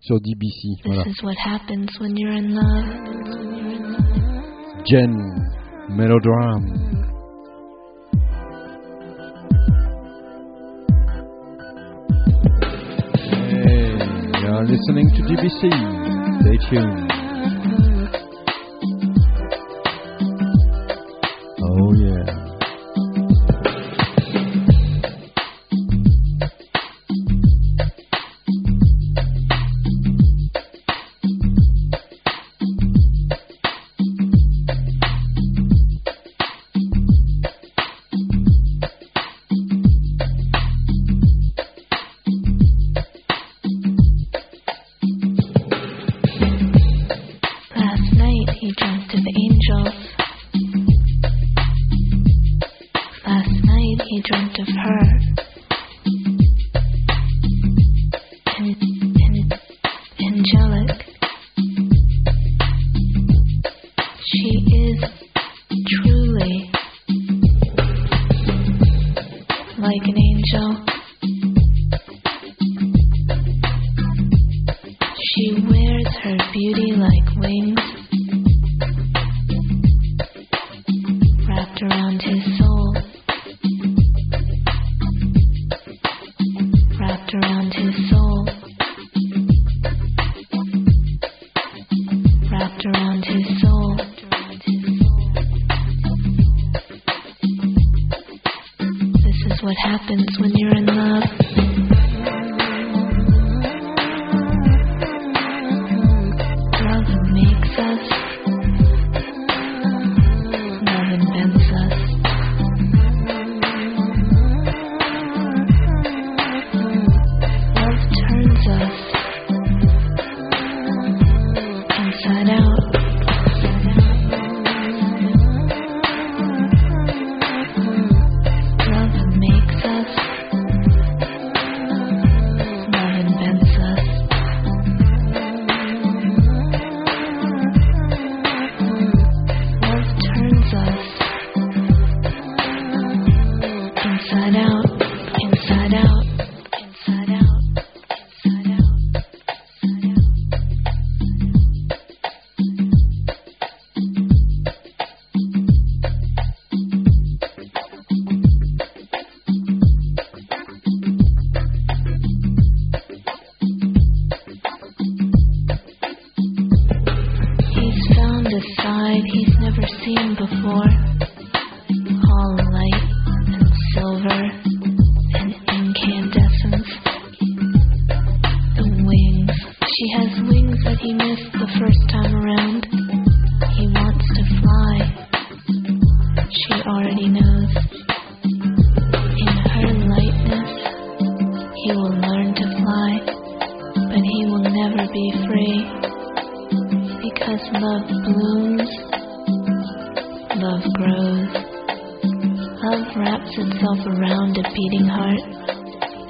sur DBC. Voilà. This is what happens when you're in love. Jen, Melodrama. Hey, you're listening to DBC. Stay tuned. A beating heart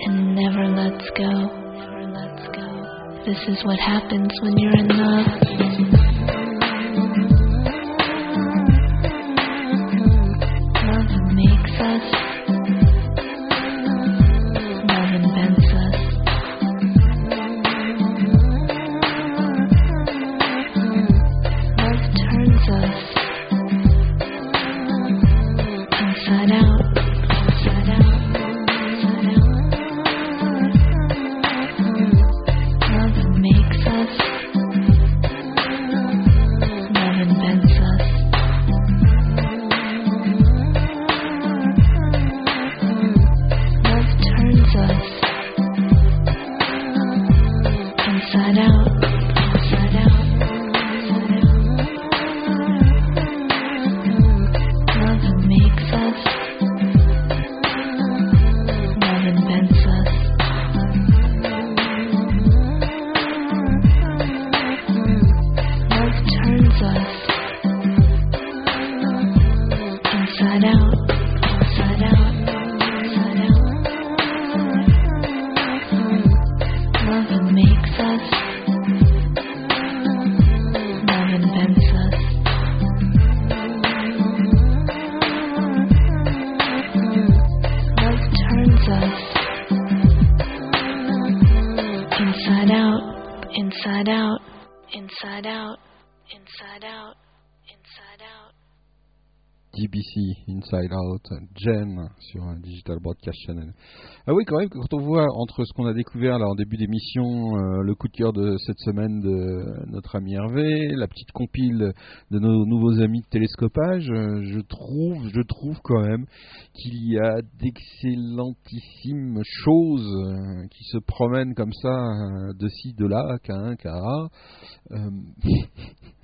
and never lets go. This is what happens when you're in. Love inside out, inside out. DBC, Inside Out, Jen sur un Digital Broadcast Channel. Ah oui, quand même, quand on voit entre ce qu'on a découvert là en début d'émission, euh, le coup de cœur de cette semaine de notre ami Hervé, la petite compile de nos nouveaux amis de télescopage, euh, je trouve, je trouve quand même qu'il y a d'excellentissimes choses euh, qui se promènent comme ça de ci, de là, K1, KA. Euh,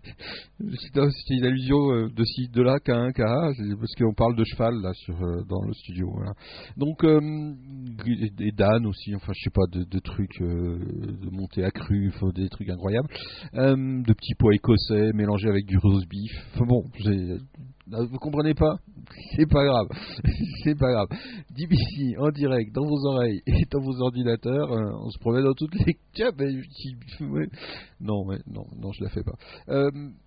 C'est un- c'est une allusion euh, de ci, de là, K1, KA, c'est parce qu'on parle de cheval là sur, euh, dans le studio. Donc, euh, et, d'âne aussi, enfin je sais pas, de, trucs, euh, de montée enfin, des trucs incroyables. Euh, de petits pois écossais mélangés avec du roast beef. Enfin bon, Vous comprenez pas? C'est pas grave. C'est pas grave. DBC en direct dans vos oreilles et dans vos ordinateurs. on se promène dans toutes les. Tiens, mais ouais. Non, ouais, non, non, je la fais pas.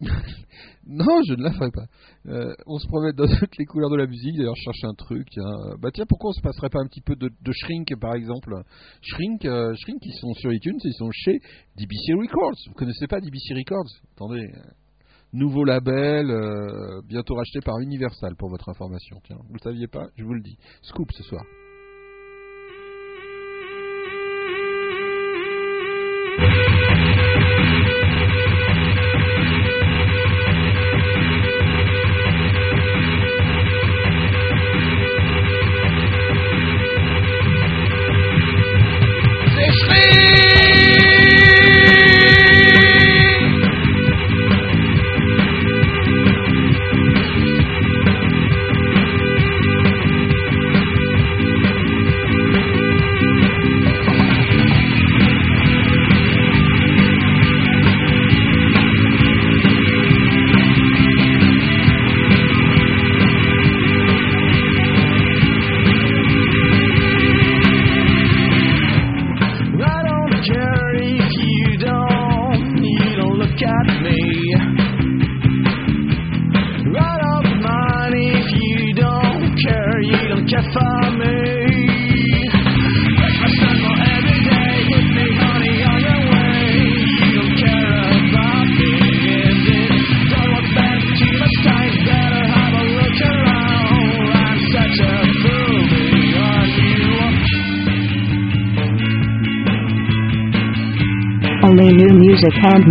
non, je ne la ferai pas. Euh, on se promène dans toutes les couleurs de la musique. D'ailleurs, je cherche un truc. Tiens, bah tiens, pourquoi on se passerait pas un petit peu de, Shrink, par exemple? Shrink, euh, Shrink, ils sont sur iTunes, ils sont chez DBC Records. Vous connaissez pas DBC Records? Attendez. Nouveau label, euh, bientôt racheté par Universal pour votre information. Tiens, vous le saviez pas? Je vous le dis. Scoop ce soir.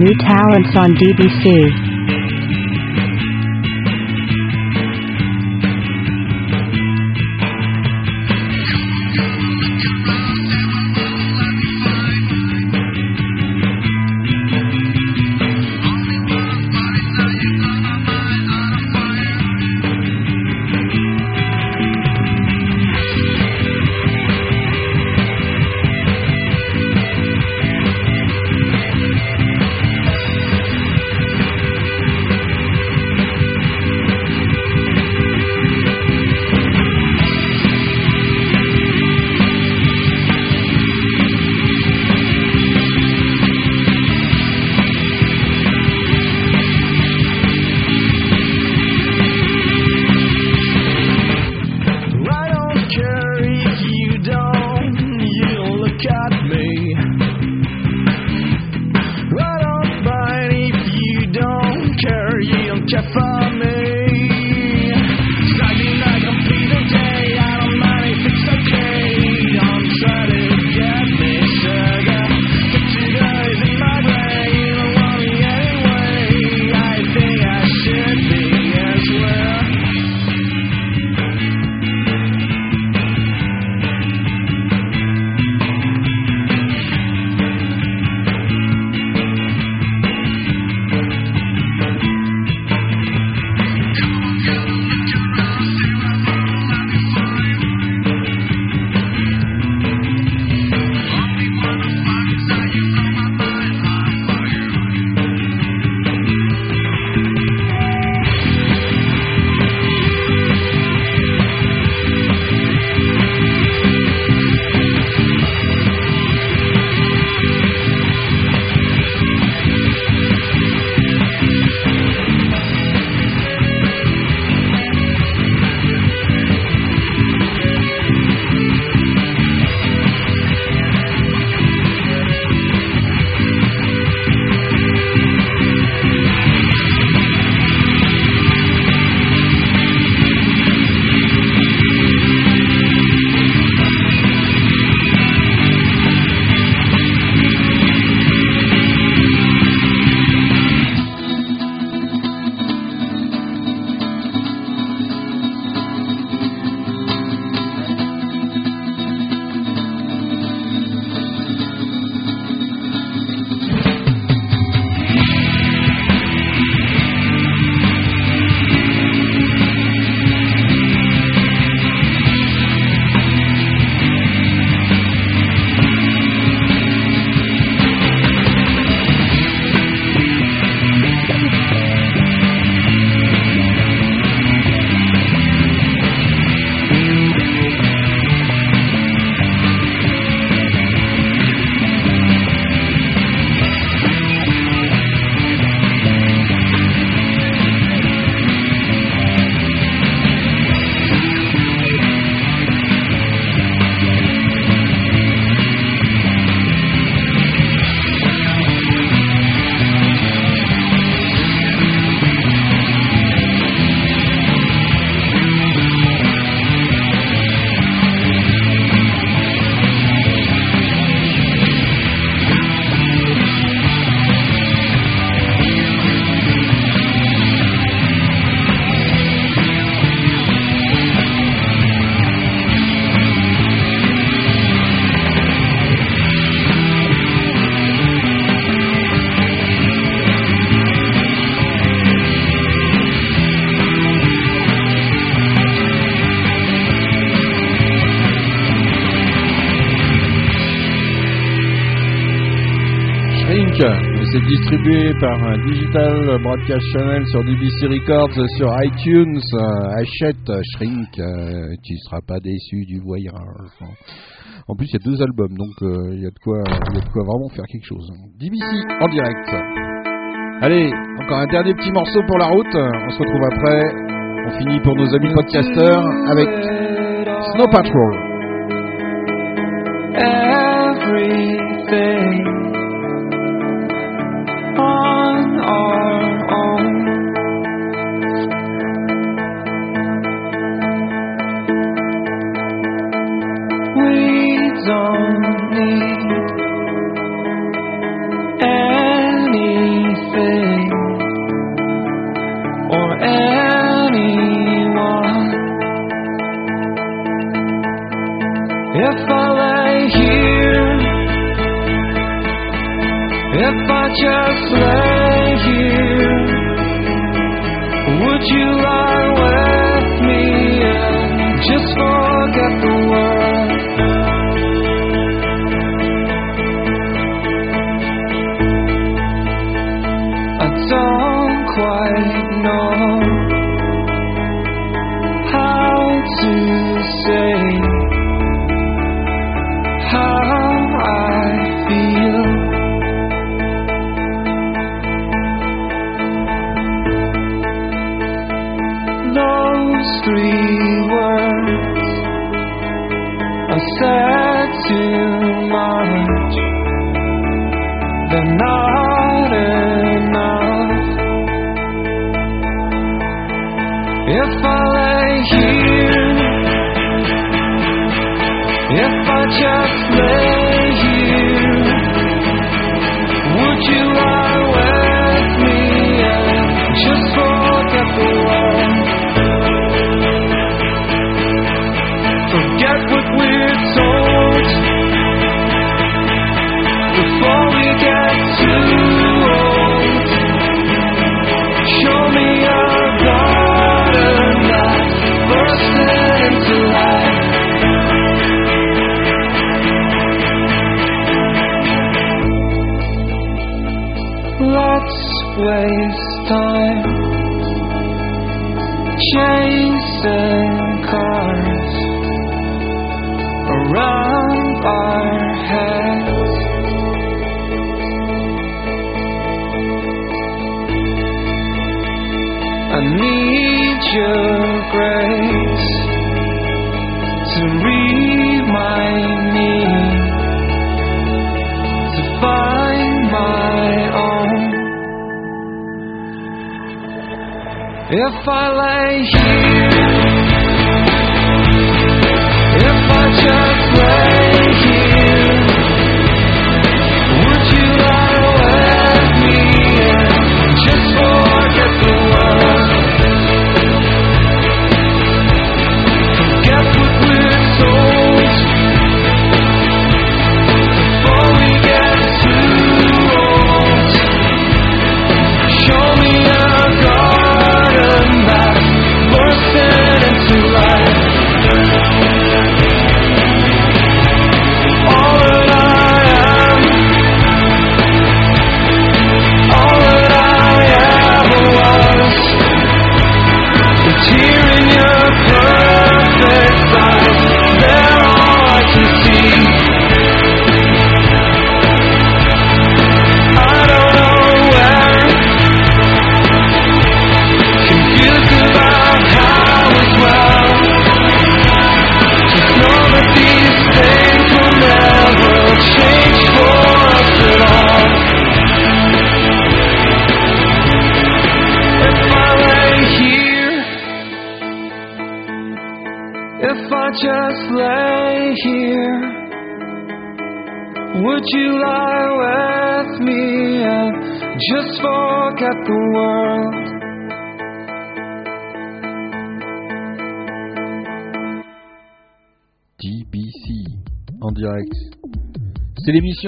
New talents on DBC. par Digital Broadcast Channel sur DBC Records, sur iTunes. Euh, achète euh, Shrink, euh, tu ne seras pas déçu du voyage. En plus, il y a deux albums, donc il y, a de quoi, y a de quoi vraiment faire quelque chose. DBC en direct. Allez, encore un dernier petit morceau pour la route. On se retrouve après. On finit pour nos amis podcasters avec Snow Patrol.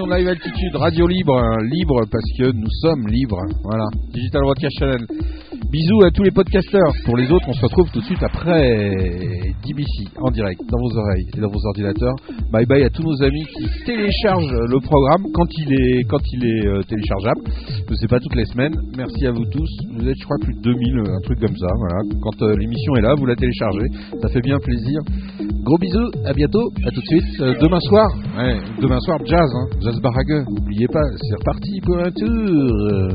Live Altitude, radio libre, hein, libre parce que nous sommes libres. Voilà, Digital Broadcast Channel. Bisous à tous les podcasteurs. Pour les autres, on se retrouve tout de suite après DBC en direct dans vos oreilles et dans vos ordinateurs. Bye bye à tous nos amis qui téléchargent le programme quand il est, quand il est euh, téléchargeable. Je sais pas toutes les semaines. Merci à vous tous. Vous êtes, je crois, plus de 2000, euh, un truc comme ça. Voilà. Quand euh, l'émission est là, vous la téléchargez. Ça fait bien plaisir. Gros bisous, à bientôt, à tout de suite. Demain soir, Ouais, demain soir, jazz. Hein, jazz Barague. N'oubliez pas, c'est reparti pour un tour.